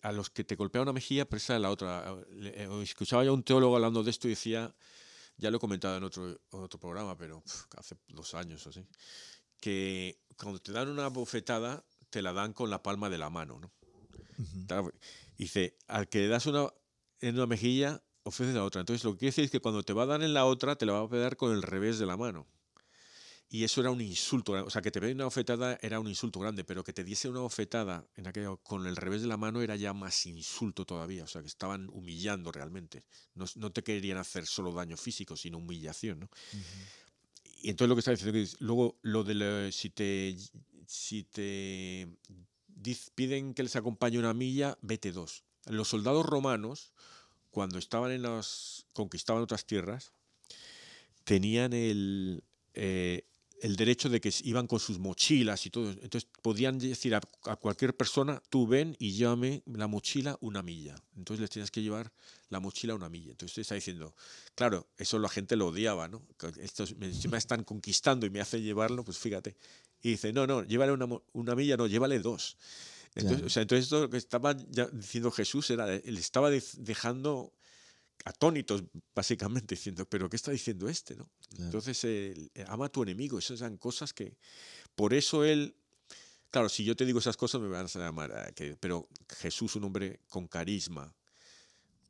[SPEAKER 2] a los que te golpea una mejilla, presa la otra. Eh, escuchaba ya un teólogo hablando de esto y decía, ya lo he comentado en otro, otro programa, pero hace dos años o así, que cuando te dan una bofetada, te la dan con la palma de la mano. Dice, al que le das una en una mejilla, ofreces la otra. Entonces lo que quiere decir es que cuando te va a dar en la otra, te la va a pegar con el revés de la mano. Y eso era un insulto, o sea, que te den una ofetada era un insulto grande, pero que te diese una bofetada con el revés de la mano era ya más insulto todavía, o sea, que estaban humillando realmente. No, te querían hacer solo daño físico, sino humillación, Y entonces lo que está diciendo es, luego lo de si te, si te piden que les acompañe una milla, vete dos. Los soldados romanos, cuando estaban en las, conquistaban otras tierras, tenían el... Eh, el derecho de que iban con sus mochilas y todo. Entonces podían decir a, cualquier persona, tú ven y llévame la mochila una milla. Entonces les tenías que llevar la mochila una milla. Entonces está diciendo, claro, eso la gente lo odiaba, ¿no? Estos me, están conquistando y me hacen llevarlo, pues fíjate. Y dice, no, no, llévale una, una milla, no, llévale dos. Entonces, lo esto que estaba diciendo Jesús era, él estaba dejando atónitos, básicamente, diciendo, pero ¿qué está diciendo este? ¿no? Entonces, eh, ama a tu enemigo, esas eran cosas que... Por eso él, claro, si yo te digo esas cosas me van a llamar, que, pero Jesús, un hombre con carisma,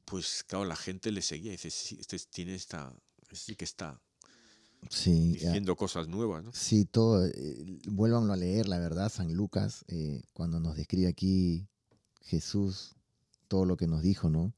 [SPEAKER 2] pues claro, la gente le seguía dice, sí, este tiene esta, sí este que está.
[SPEAKER 1] Sí,
[SPEAKER 2] diciendo cosas nuevas. ¿no?
[SPEAKER 1] Sí, todo. Eh, vuélvanlo a leer, la verdad, San Lucas, eh, cuando nos describe aquí Jesús, todo lo que nos dijo, ¿no?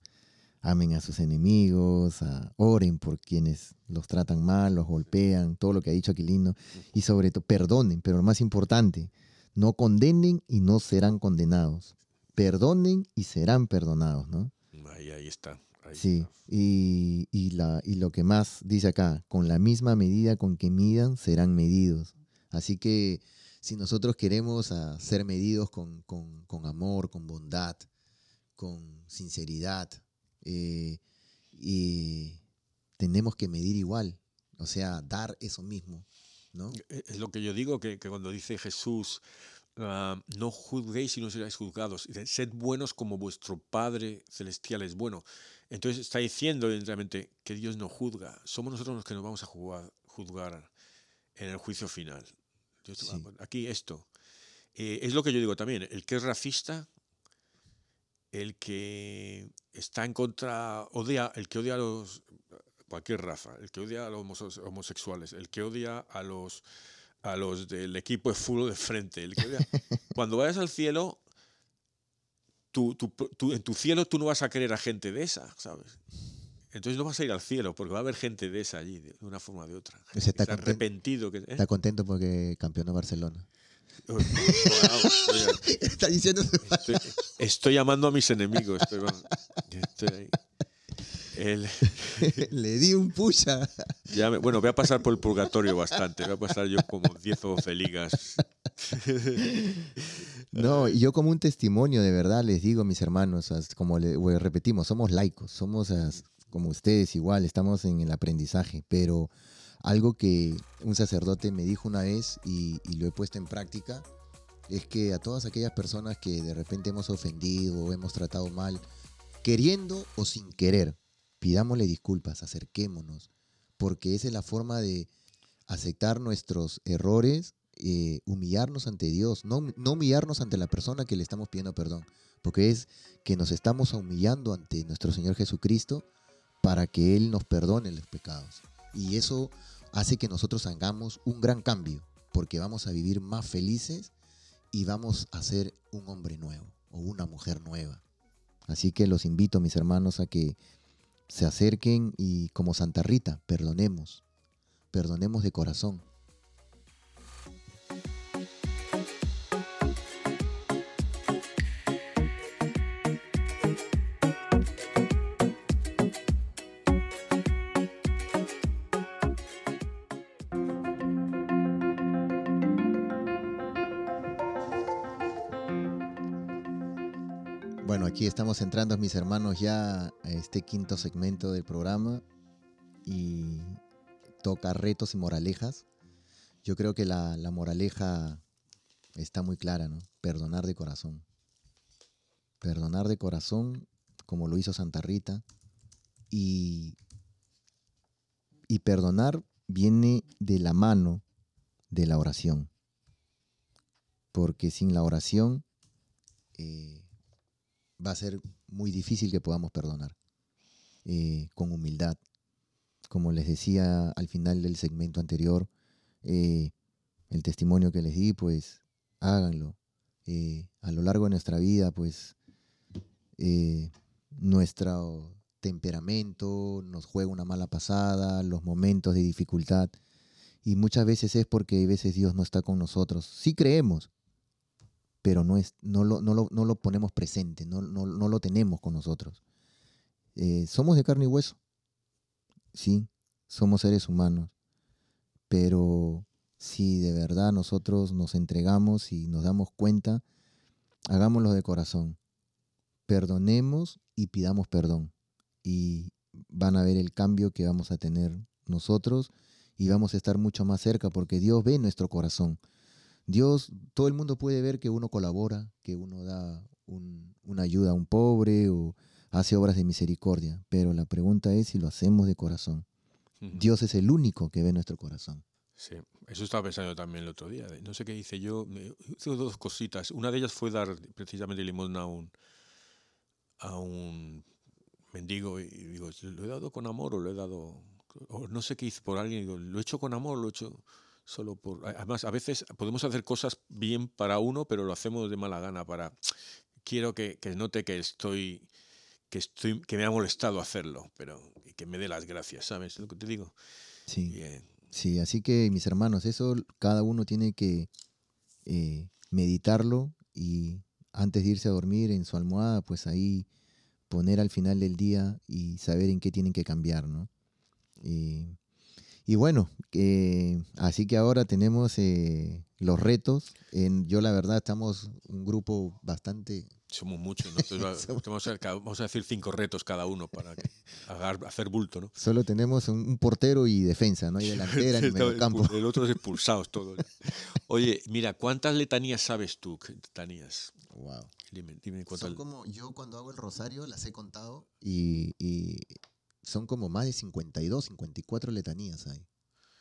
[SPEAKER 1] amen a sus enemigos, oren por quienes los tratan mal, los golpean, todo lo que ha dicho Aquilino, y sobre todo perdonen, pero lo más importante, no condenen y no serán condenados, perdonen y serán perdonados, ¿no?
[SPEAKER 2] Ahí, está. Ahí
[SPEAKER 1] sí, Y, y, lo que más dice acá, con la misma medida con que midan, serán medidos. Así que si nosotros queremos ah, ser medidos con amor, con bondad, con sinceridad, eh, y tenemos que medir igual, o sea, dar eso mismo. ¿no?
[SPEAKER 2] E, es lo que yo digo, que, cuando dice Jesús, ah, no juzguéis y no seréis juzgados, sed buenos como vuestro Padre Celestial es bueno. Entonces está diciendo evidentemente que Dios no juzga, somos nosotros los que nos vamos a jugar, juzgar en el juicio final. Aquí esto. Eh, es lo que yo digo también, el que es racista el que está en contra, odia, el que odia a los, cualquier raza, el que odia a los homosexuales, el que odia a los, a los del equipo de fútbol de frente, el que cuando vayas al cielo, en tu cielo tú no vas a querer a gente de esa, ¿sabes? Entonces no vas a ir al cielo porque va a haber gente de esa allí, de una forma o de otra.
[SPEAKER 1] está, arrepentido. ¿eh?
[SPEAKER 2] Está
[SPEAKER 1] contento porque campeonó Barcelona
[SPEAKER 2] estoy, Está diciendo estoy, llamando a mis enemigos.
[SPEAKER 1] Le di un puya.
[SPEAKER 2] Ya bueno, voy a pasar por el purgatorio bastante. Voy a pasar yo como 10 o 12 ligas.
[SPEAKER 1] No, yo como un testimonio de verdad les digo, mis hermanos, como le, pues, repetimos, somos laicos, somos como ustedes igual, estamos en el aprendizaje, pero algo que un sacerdote me dijo una vez y, lo he puesto en práctica es que a todas aquellas personas que de repente hemos ofendido o hemos tratado mal, queriendo o sin querer, pidámosle disculpas, acerquémonos, porque esa es la forma de aceptar nuestros errores, eh, humillarnos ante Dios, no, no, humillarnos ante la persona que le estamos pidiendo perdón, porque es que nos estamos humillando ante nuestro Señor Jesucristo para que Él nos perdone los pecados. Y eso hace que nosotros hagamos un gran cambio, porque vamos a vivir más felices y vamos a ser un hombre nuevo o una mujer nueva. Así que los invito, mis hermanos, a que se acerquen y como Santa Rita, perdonemos, perdonemos de corazón, estamos entrando, mis hermanos, ya a este quinto segmento del programa y toca retos y moralejas. Yo creo que la, moraleja está muy clara, ¿no? Perdonar de corazón. Perdonar de corazón, como lo hizo Santa Rita. Y, y perdonar viene de la mano de la oración. Porque sin la oración... Eh, va a ser muy difícil que podamos perdonar. Eh, con humildad. Como les decía al final del segmento anterior, eh, el testimonio que les di, pues háganlo. Eh, a lo largo de nuestra vida, pues nuestro temperamento nos juega una mala pasada, los momentos de dificultad. Y muchas veces es porque a veces Dios no está con nosotros. si creemos, pero no, es, no, lo, ponemos presente, no, lo tenemos con nosotros. Eh, somos de carne y hueso, sí, somos seres humanos, pero si de verdad nosotros nos entregamos y nos damos cuenta, hagámoslo de corazón, perdonemos y pidamos perdón, y van a ver el cambio que vamos a tener nosotros y vamos a estar mucho más cerca porque Dios ve nuestro corazón. Dios, todo el mundo puede ver que uno colabora, que uno da una ayuda a un pobre o hace obras de misericordia, pero la pregunta es si lo hacemos de corazón. Dios es el único que ve nuestro corazón.
[SPEAKER 2] Sí, eso estaba pensando también el otro día. No sé qué hice yo. Hice dos cositas. Una de ellas fue dar precisamente limosna a un, a un mendigo y digo, ¿lo he dado con amor o lo he dado.? O no sé qué hice por alguien. Digo, ¿lo he hecho con amor? ¿Lo he hecho.? solo por... Además, a veces podemos hacer cosas bien para uno, pero lo hacemos de mala gana para... Quiero que, note que estoy, que estoy... que me ha molestado hacerlo, pero que me dé las gracias, ¿sabes lo que te digo?
[SPEAKER 1] Sí. así que mis hermanos, eso cada uno tiene que eh, meditarlo y antes de irse a dormir en su almohada, pues ahí poner al final del día y saber en qué tienen que cambiar, ¿no? Eh, y bueno, eh, así que ahora tenemos eh, los retos. En, yo la verdad estamos un grupo bastante...
[SPEAKER 2] Somos muchos, ¿no? vamos, a, decir cinco retos cada uno para hacer bulto, ¿no?
[SPEAKER 1] Solo tenemos un, portero y defensa, no hay delantera ni medio campo.
[SPEAKER 2] El otro expulsados todos. Oye, mira, ¿cuántas letanías sabes tú? Letanías. Wow.
[SPEAKER 1] Dime, dime cuántas. Son como yo cuando hago el rosario las he contado y, y son como más de 52, 54 letanías ahí.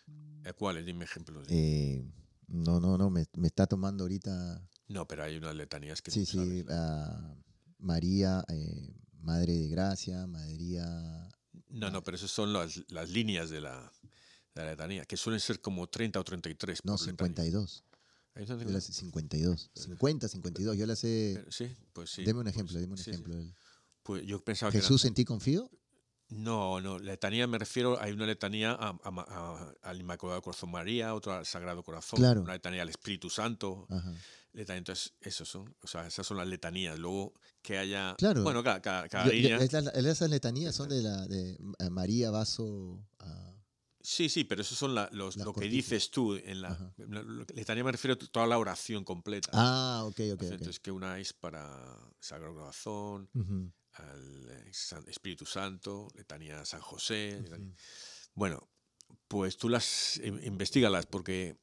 [SPEAKER 2] Mm. Eh, ¿Cuáles? Dime ejemplos.
[SPEAKER 1] Eh, no, no, no, me, me, está tomando ahorita.
[SPEAKER 2] No, pero hay unas letanías que
[SPEAKER 1] sí,
[SPEAKER 2] sí. Ah,
[SPEAKER 1] María, eh, Madre de Gracia, María.
[SPEAKER 2] No, no, pero esas son las, las líneas de la, de la, letanía, que suelen ser como 30 o 33.
[SPEAKER 1] No, 52. las 52. 50, 52. Yo las sé
[SPEAKER 2] Sí, pues sí.
[SPEAKER 1] Deme
[SPEAKER 2] un
[SPEAKER 1] ejemplo, pues, un ejemplo.
[SPEAKER 2] Pues yo pensaba
[SPEAKER 1] Jesús en ti confío.
[SPEAKER 2] No, no, letanía me refiero, hay una letanía al Inmaculado Corazón María, otra al Sagrado Corazón, una letanía al Espíritu Santo. entonces, esos son, o sea, esas son las letanías. Luego que haya.
[SPEAKER 1] Claro.
[SPEAKER 2] Bueno, cada, esas
[SPEAKER 1] letanías son de la de María Vaso.
[SPEAKER 2] sí, sí, pero eso son los, lo que dices tú. En la, letanía me refiero a toda la oración completa.
[SPEAKER 1] Ah, ok, ok.
[SPEAKER 2] Entonces, que una es para Sagrado Corazón al eh, Espíritu Santo, letanía San José. Bueno, pues tú las em, investigalas porque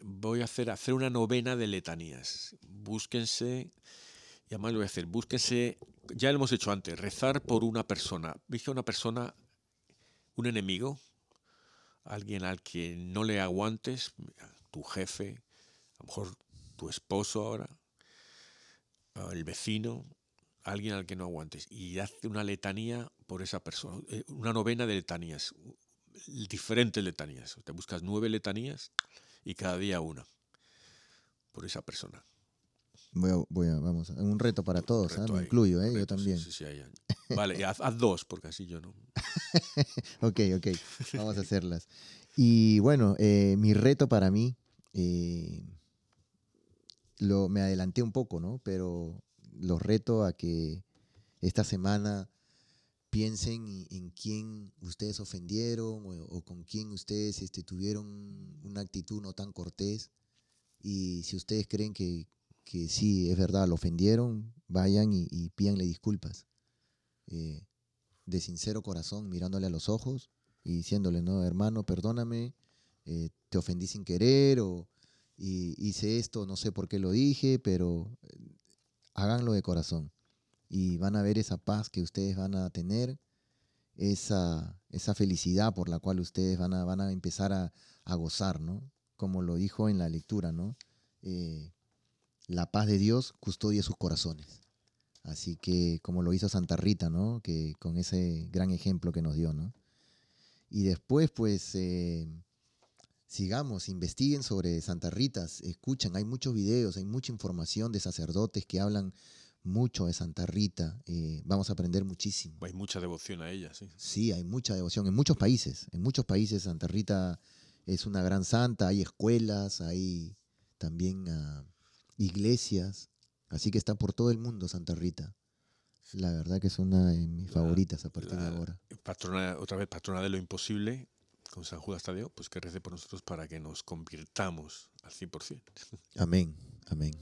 [SPEAKER 2] voy a hacer, hacer una novena de letanías. Búsquense, y además lo voy a hacer, búsquense, ya lo hemos hecho antes, rezar por una persona. Dije una persona, un enemigo, alguien al que no le aguantes, tu jefe, a lo mejor tu esposo ahora, el vecino, alguien al que no aguantes y haz una letanía por esa persona, eh, una novena de letanías, diferentes letanías. Te buscas nueve letanías y cada día una por esa persona.
[SPEAKER 1] Voy a, vamos, un reto para todos, ¿ah? incluyo, ¿eh? yo también.
[SPEAKER 2] vale, haz, dos, porque así yo no.
[SPEAKER 1] ok, ok, vamos a hacerlas. Y bueno, eh, mi reto para mí, eh, lo, me adelanté un poco, ¿no? Pero los reto a que esta semana piensen en quién ustedes ofendieron o, con quién ustedes este, tuvieron una actitud no tan cortés. Y si ustedes creen que, que sí, es verdad, lo ofendieron, vayan y, y pídanle disculpas. Eh, de sincero corazón, mirándole a los ojos y diciéndole, no, hermano, perdóname, eh, te ofendí sin querer o hice esto, no sé por qué lo dije, pero háganlo de corazón y van a ver esa paz que ustedes van a tener, esa, esa felicidad por la cual ustedes van a, van a empezar a, gozar, ¿no? Como lo dijo en la lectura, ¿no? Eh, la paz de Dios custodia sus corazones. Así que, como lo hizo Santa Rita, ¿no? Que con ese gran ejemplo que nos dio, ¿no? Y después, pues, eh, sigamos, investiguen sobre Santa Rita. escuchen, hay muchos videos, hay mucha información de sacerdotes que hablan mucho de Santa Rita, eh, vamos a aprender muchísimo.
[SPEAKER 2] Hay mucha devoción a ella, sí.
[SPEAKER 1] Sí, hay mucha devoción en muchos países, en muchos países Santa Rita es una gran santa, hay escuelas, hay también ah, iglesias, así que está por todo el mundo Santa Rita. La verdad que es una de mis favoritas a partir de ahora.
[SPEAKER 2] Patrona, otra vez, patrona de lo imposible, con San Judas Tadeo, pues que rece por nosotros para que nos convirtamos al 100%.
[SPEAKER 1] Amén, amén.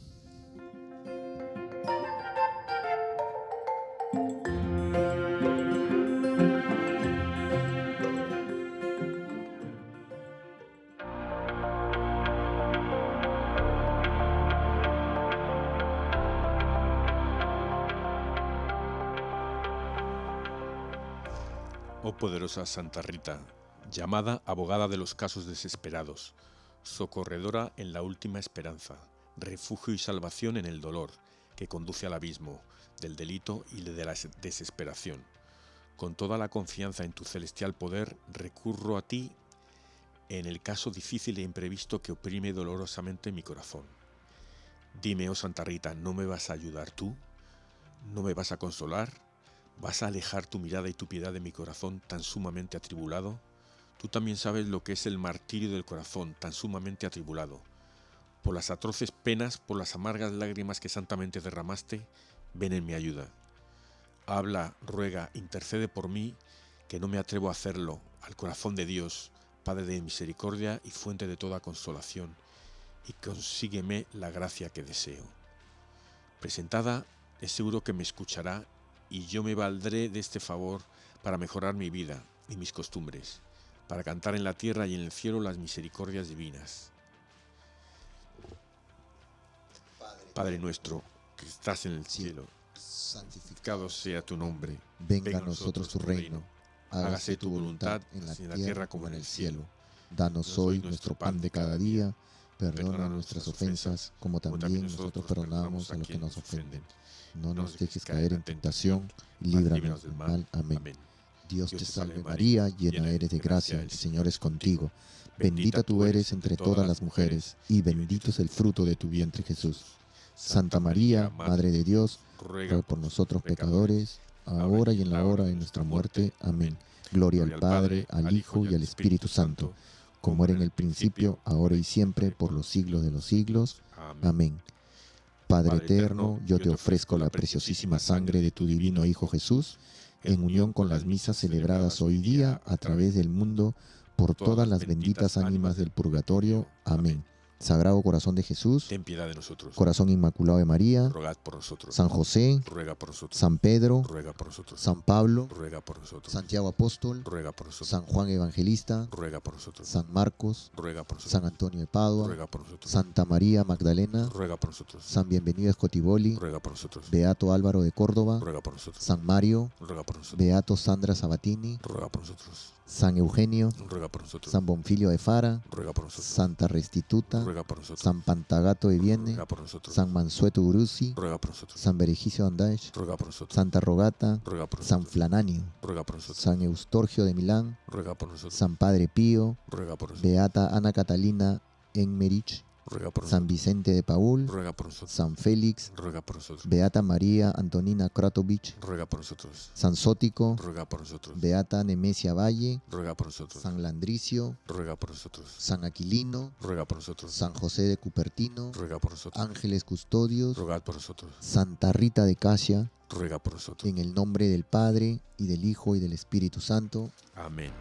[SPEAKER 2] Oh poderosa Santa Rita, llamada abogada de los casos desesperados, socorredora en la última esperanza, refugio y salvación en el dolor, que conduce al abismo, del delito y de la desesperación. Con toda la confianza en tu celestial poder, recurro a ti en el caso difícil e imprevisto que oprime dolorosamente mi corazón. Dime, oh Santa Rita, ¿no me vas a ayudar tú? ¿No me vas a consolar? ¿Vas a alejar tu mirada y tu piedad de mi corazón tan sumamente atribulado? Tú también sabes lo que es el martirio del corazón tan sumamente atribulado. Por las atroces penas, por las amargas lágrimas que santamente derramaste, ven en mi ayuda. Habla, ruega, intercede por mí, que no me atrevo a hacerlo, al corazón de Dios, Padre de misericordia y fuente de toda consolación, y consígueme la gracia que deseo. Presentada, es seguro que me escuchará y yo me valdré de este favor para mejorar mi vida y mis costumbres para cantar en la tierra y en el cielo las misericordias divinas. Padre nuestro, que estás en el cielo, santificado sea tu nombre, venga a nosotros tu reino, hágase tu voluntad en la tierra como en el cielo. Danos hoy nuestro pan de cada día, perdona nuestras ofensas como también nosotros perdonamos a los que nos ofenden. No nos dejes caer en tentación, líbranos del mal. Amén.
[SPEAKER 1] Dios te salve María, llena eres de gracia, el Señor es contigo. Bendita tú eres entre todas las mujeres, y bendito es el fruto de tu vientre Jesús. Santa María, Madre de Dios, ruega por nosotros pecadores, ahora y en la hora de nuestra muerte. Amén. Gloria al Padre, al Hijo y al Espíritu Santo, como era en el principio, ahora y siempre, por los siglos de los siglos. Amén. Padre eterno, yo te ofrezco la preciosísima sangre de tu divino Hijo Jesús, en unión con las misas celebradas hoy día a través del mundo por todas las benditas ánimas del purgatorio. Amén. Sagrado Corazón de Jesús,
[SPEAKER 2] ten piedad de nosotros.
[SPEAKER 1] Corazón Inmaculado de María,
[SPEAKER 2] rogad por nosotros.
[SPEAKER 1] San José,
[SPEAKER 2] ruega por nosotros.
[SPEAKER 1] San Pedro,
[SPEAKER 2] ruega por nosotros.
[SPEAKER 1] San Pablo,
[SPEAKER 2] ruega por nosotros.
[SPEAKER 1] Santiago Apóstol,
[SPEAKER 2] ruega por nosotros.
[SPEAKER 1] San Juan Evangelista,
[SPEAKER 2] ruega por nosotros.
[SPEAKER 1] San Marcos,
[SPEAKER 2] ruega por nosotros.
[SPEAKER 1] San Antonio de Padua,
[SPEAKER 2] ruega por nosotros.
[SPEAKER 1] Santa María Magdalena,
[SPEAKER 2] ruega por nosotros.
[SPEAKER 1] San Bienvenido Escotiboli,
[SPEAKER 2] ruega por nosotros.
[SPEAKER 1] Beato Álvaro de Córdoba,
[SPEAKER 2] ruega por nosotros.
[SPEAKER 1] San Mario,
[SPEAKER 2] ruega por nosotros.
[SPEAKER 1] Beato Sandra Sabatini,
[SPEAKER 2] ruega por nosotros.
[SPEAKER 1] San Eugenio, ruega por nosotros. San Bonfilio de Fara, ruega por nosotros. Santa Restituta, ruega por nosotros. San Pantagato de Vienne, ruega por nosotros. San Mansueto Uruzi, ruega por nosotros. San Beregicio Andash, ruega por nosotros. Santa Rogata, ruega por nosotros. San Flananio, ruega por nosotros. San Eustorgio de Milán, ruega por nosotros. San Padre Pío, ruega por nosotros. Beata Ana Catalina Enmerich, San Vicente de Paul, ruega por San Félix, ruega por nosotros. Beata María Antonina Kratovich, ruega por nosotros. San Sótico, ruega por nosotros. Beata Nemesia Valle, ruega por nosotros. San Landricio, ruega por nosotros. San Aquilino, ruega por nosotros. San José de Cupertino, ruega por Ángeles Custodios,
[SPEAKER 2] por nosotros.
[SPEAKER 1] Santa Rita de Casia, ruega por nosotros. En el nombre del Padre, y del Hijo, y del Espíritu Santo. Amén.